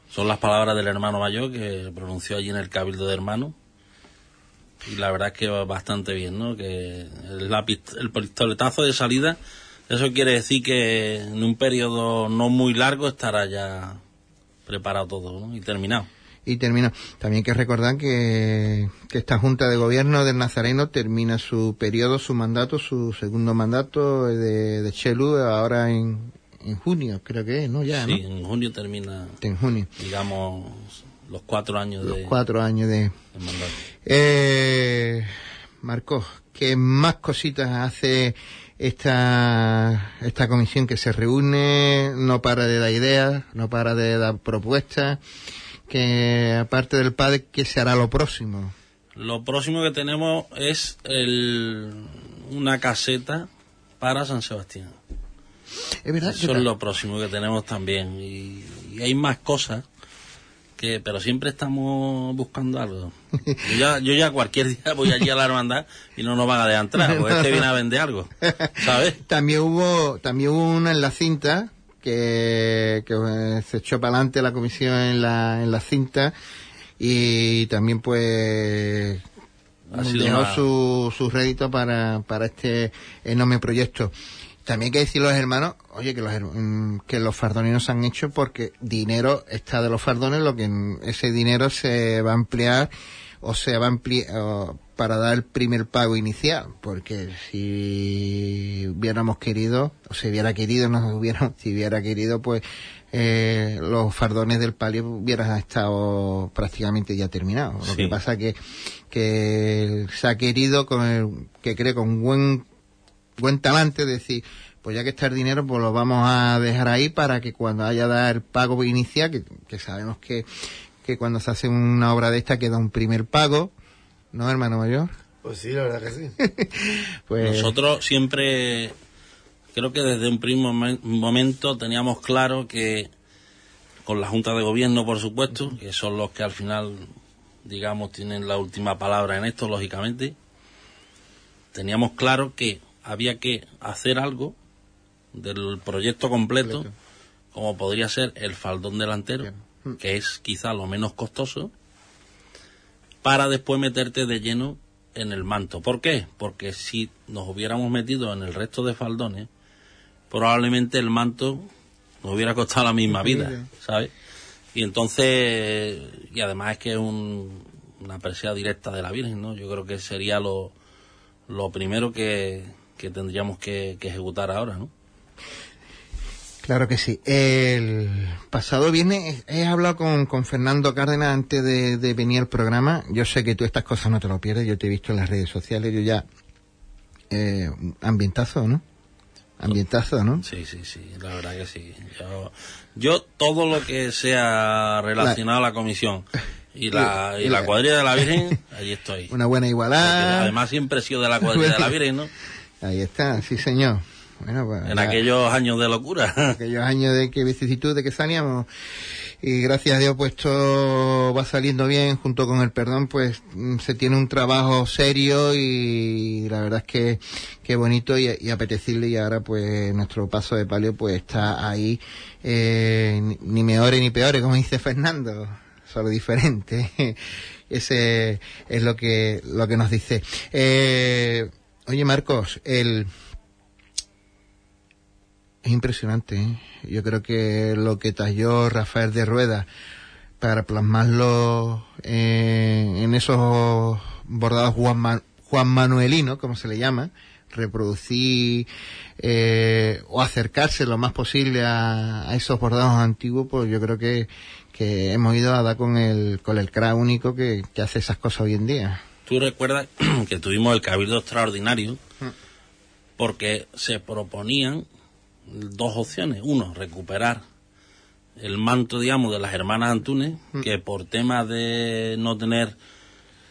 Son las palabras del hermano mayor que pronunció allí en el Cabildo de Hermanos. Y la verdad es que va bastante bien, ¿no? Que el, el pistoletazo de salida, eso quiere decir que en un periodo no muy largo estará ya preparado todo ¿no? y terminado. Y termina. También hay que recordar que, que esta Junta de Gobierno del Nazareno termina su periodo, su mandato, su segundo mandato de, de Chelu ahora en, en junio, creo que es, ¿no? Ya, Sí, ¿no? en junio termina, En junio. digamos, los cuatro años Los de, cuatro años de... de mandato. Eh, Marcos, ¿qué más cositas hace esta, esta comisión que se reúne, no para de dar ideas, no para de dar propuestas, que aparte del padre, ¿qué se hará lo próximo? Lo próximo que tenemos es el, una caseta para San Sebastián. Es verdad Eso es lo próximo que tenemos también. Y, y hay más cosas, que pero siempre estamos buscando algo. Yo ya, yo ya cualquier día voy allí a la hermandad y no nos van a dejar entrar, porque este viene a vender algo, ¿sabes? También hubo, también hubo una en la cinta que, que eh, se echó para adelante la comisión en la, en la cinta y también pues Ha sido una- su, su rédito para, para este enorme proyecto. También hay que decir los hermanos, oye, que los, mm, que los fardones no se han hecho porque dinero está de los fardones, lo que ese dinero se va a emplear o se va a emplear para dar el primer pago inicial, porque si hubiéramos querido, o se hubiera querido, no hubiera, si hubiera querido, pues eh, los fardones del palio hubieran estado prácticamente ya terminados. Lo que pasa que que se ha querido con el, que cree con buen buen talante decir pues ya que está el dinero pues lo vamos a dejar ahí para que cuando haya dar el pago inicial que, que sabemos que, que cuando se hace una obra de esta queda un primer pago ¿no hermano mayor? Pues sí, la verdad que sí. pues Nosotros siempre, creo que desde un primer momen- momento teníamos claro que, con la Junta de Gobierno, por supuesto, que son los que al final, digamos, tienen la última palabra en esto, lógicamente, teníamos claro que había que hacer algo del proyecto completo, Completo. como podría ser el faldón delantero, que es quizá lo menos costoso, para después meterte de lleno en el manto. ¿Por qué? Porque si nos hubiéramos metido en el resto de faldones, probablemente el manto nos hubiera costado la misma vida, ¿sabes? Y entonces, y además es que es un- una presea directa de la Virgen, ¿no? Yo creo que sería lo, lo primero que, que tendríamos que, que ejecutar ahora, ¿no? Claro que sí. El pasado viernes he hablado con, con Fernando Cárdenas antes de, de venir al programa. Yo sé que tú estas cosas no te lo pierdes, yo te he visto en las redes sociales, yo ya... Eh, ambientazo, ¿no? Ambientazo, ¿no? Sí, sí, sí, la verdad que sí. Yo, yo todo lo que sea relacionado a la comisión Y la, y la la- cuadrilla de la Virgen, allí estoy. Una buena Porque igualada. además siempre he sido de la cuadrilla de la Virgen, ¿no? Ahí está, sí señor. Bueno, pues, En ya- aquellos años de locura. aquellos años de que vicisitud de que salíamos y gracias a Dios pues todo va saliendo bien junto con el perdón pues mm, se tiene un trabajo serio y la verdad es que, que bonito y, y apetecible. Y ahora pues nuestro paso de palio pues está ahí eh, ni, ni mejores ni peores como dice Fernando. Solo diferente. Ese es lo que lo que nos dice. Eh, oye Marcos el es impresionante. ¿eh? Yo creo que lo que talló Rafael de Rueda para plasmarlo eh, en esos bordados Juan, Juan Manuelino, como se le llama, reproducir eh, o acercarse lo más posible a, a esos bordados antiguos, pues yo creo que, que hemos ido a dar con el, con el único que, que hace esas cosas hoy en día. Tú recuerdas que tuvimos el cabildo extraordinario porque se proponían dos opciones. Uno, recuperar el manto, digamos, de las hermanas Antunes, que por temas de no tener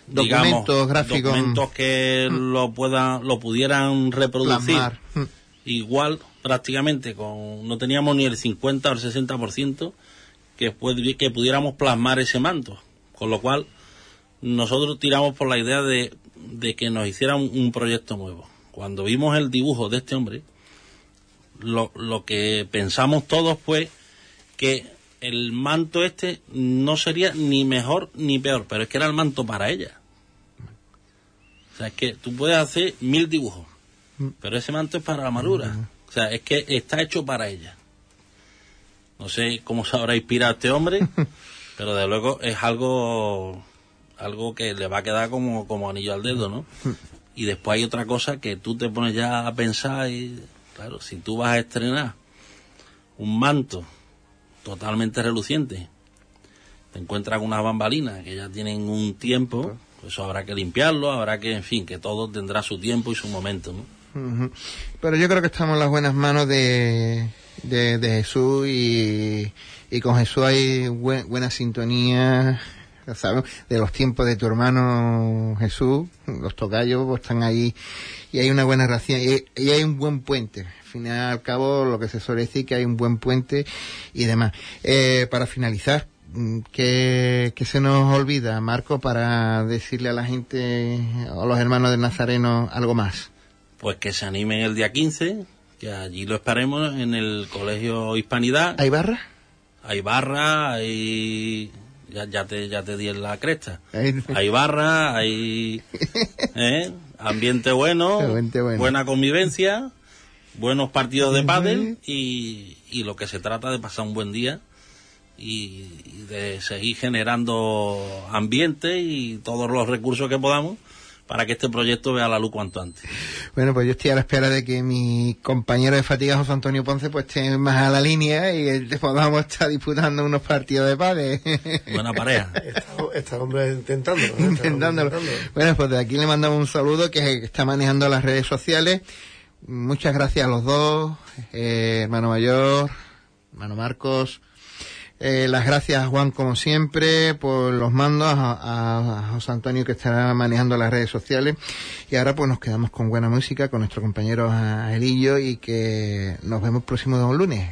digamos, Documentos gráficos. documentos que lo puedan, lo pudieran reproducir. Mm. igual prácticamente con no teníamos ni el 50 o el 60% que, que pudiéramos plasmar ese manto. Con lo cual, nosotros tiramos por la idea de, de que nos hiciera un, un proyecto nuevo. Cuando vimos el dibujo de este hombre, lo, lo que pensamos todos fue que el manto este no sería ni mejor ni peor, pero es que era el manto para ella. O sea, es que tú puedes hacer mil dibujos, pero ese manto es para la amargura. O sea, es que está hecho para ella. No sé cómo se habrá inspirado este hombre, pero de luego es algo algo que le va a quedar como, como anillo al dedo, ¿no? Y después hay otra cosa que tú te pones ya a pensar y, claro, si tú vas a estrenar un manto totalmente reluciente, te encuentras con unas bambalinas que ya tienen un tiempo, pues eso habrá que limpiarlo, habrá que, en fin, que todo tendrá su tiempo y su momento, ¿no? Pero yo creo que estamos en las buenas manos de, de, de Jesús y, y con Jesús hay buen- buena sintonía, ya de los tiempos de tu hermano Jesús, los tocayos pues, están ahí y hay una buena relación y, y hay un buen puente. Al final y al cabo lo que se suele decir que hay un buen puente y demás. Eh, para finalizar, mm, ¿qué, qué se nos olvida, Marco, para decirle a la gente o a los hermanos del Nazareno algo más? Pues que se animen el día 15, que allí lo esperemos en el Colegio Hispanidad. ¿Hay barra? Hay barra, hay... Ya, ya, te, ya te di en la cresta. Hay- barra, hay... ¿eh? Ambiente bueno, Ambiente bueno. buena convivencia, buenos partidos de pádel y, y lo que se trata de pasar un buen día y, y de seguir generando ambiente y todos los recursos que podamos para que este proyecto vea la luz cuanto antes. Bueno, pues yo estoy a la espera de que mi compañero de fatiga, José Antonio Ponce, pues esté más a la línea y podamos estar disputando unos partidos de padre. Buena pareja. Está, hombre intentándolo. ¿eh? Intentándolo. Bueno, pues de aquí le mandamos un saludo que está manejando las redes sociales. Muchas gracias a los dos, eh, hermano mayor, hermano Marcos. Eh, las gracias a Juan como siempre por los mandos, a, José Antonio que estará manejando las redes sociales y ahora pues nos quedamos con buena música con nuestro compañero Angelillo y que nos vemos próximo lunes.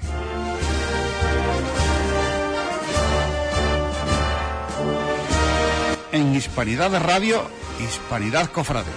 En Hispanidad de Radio, Hispanidad Cofrade.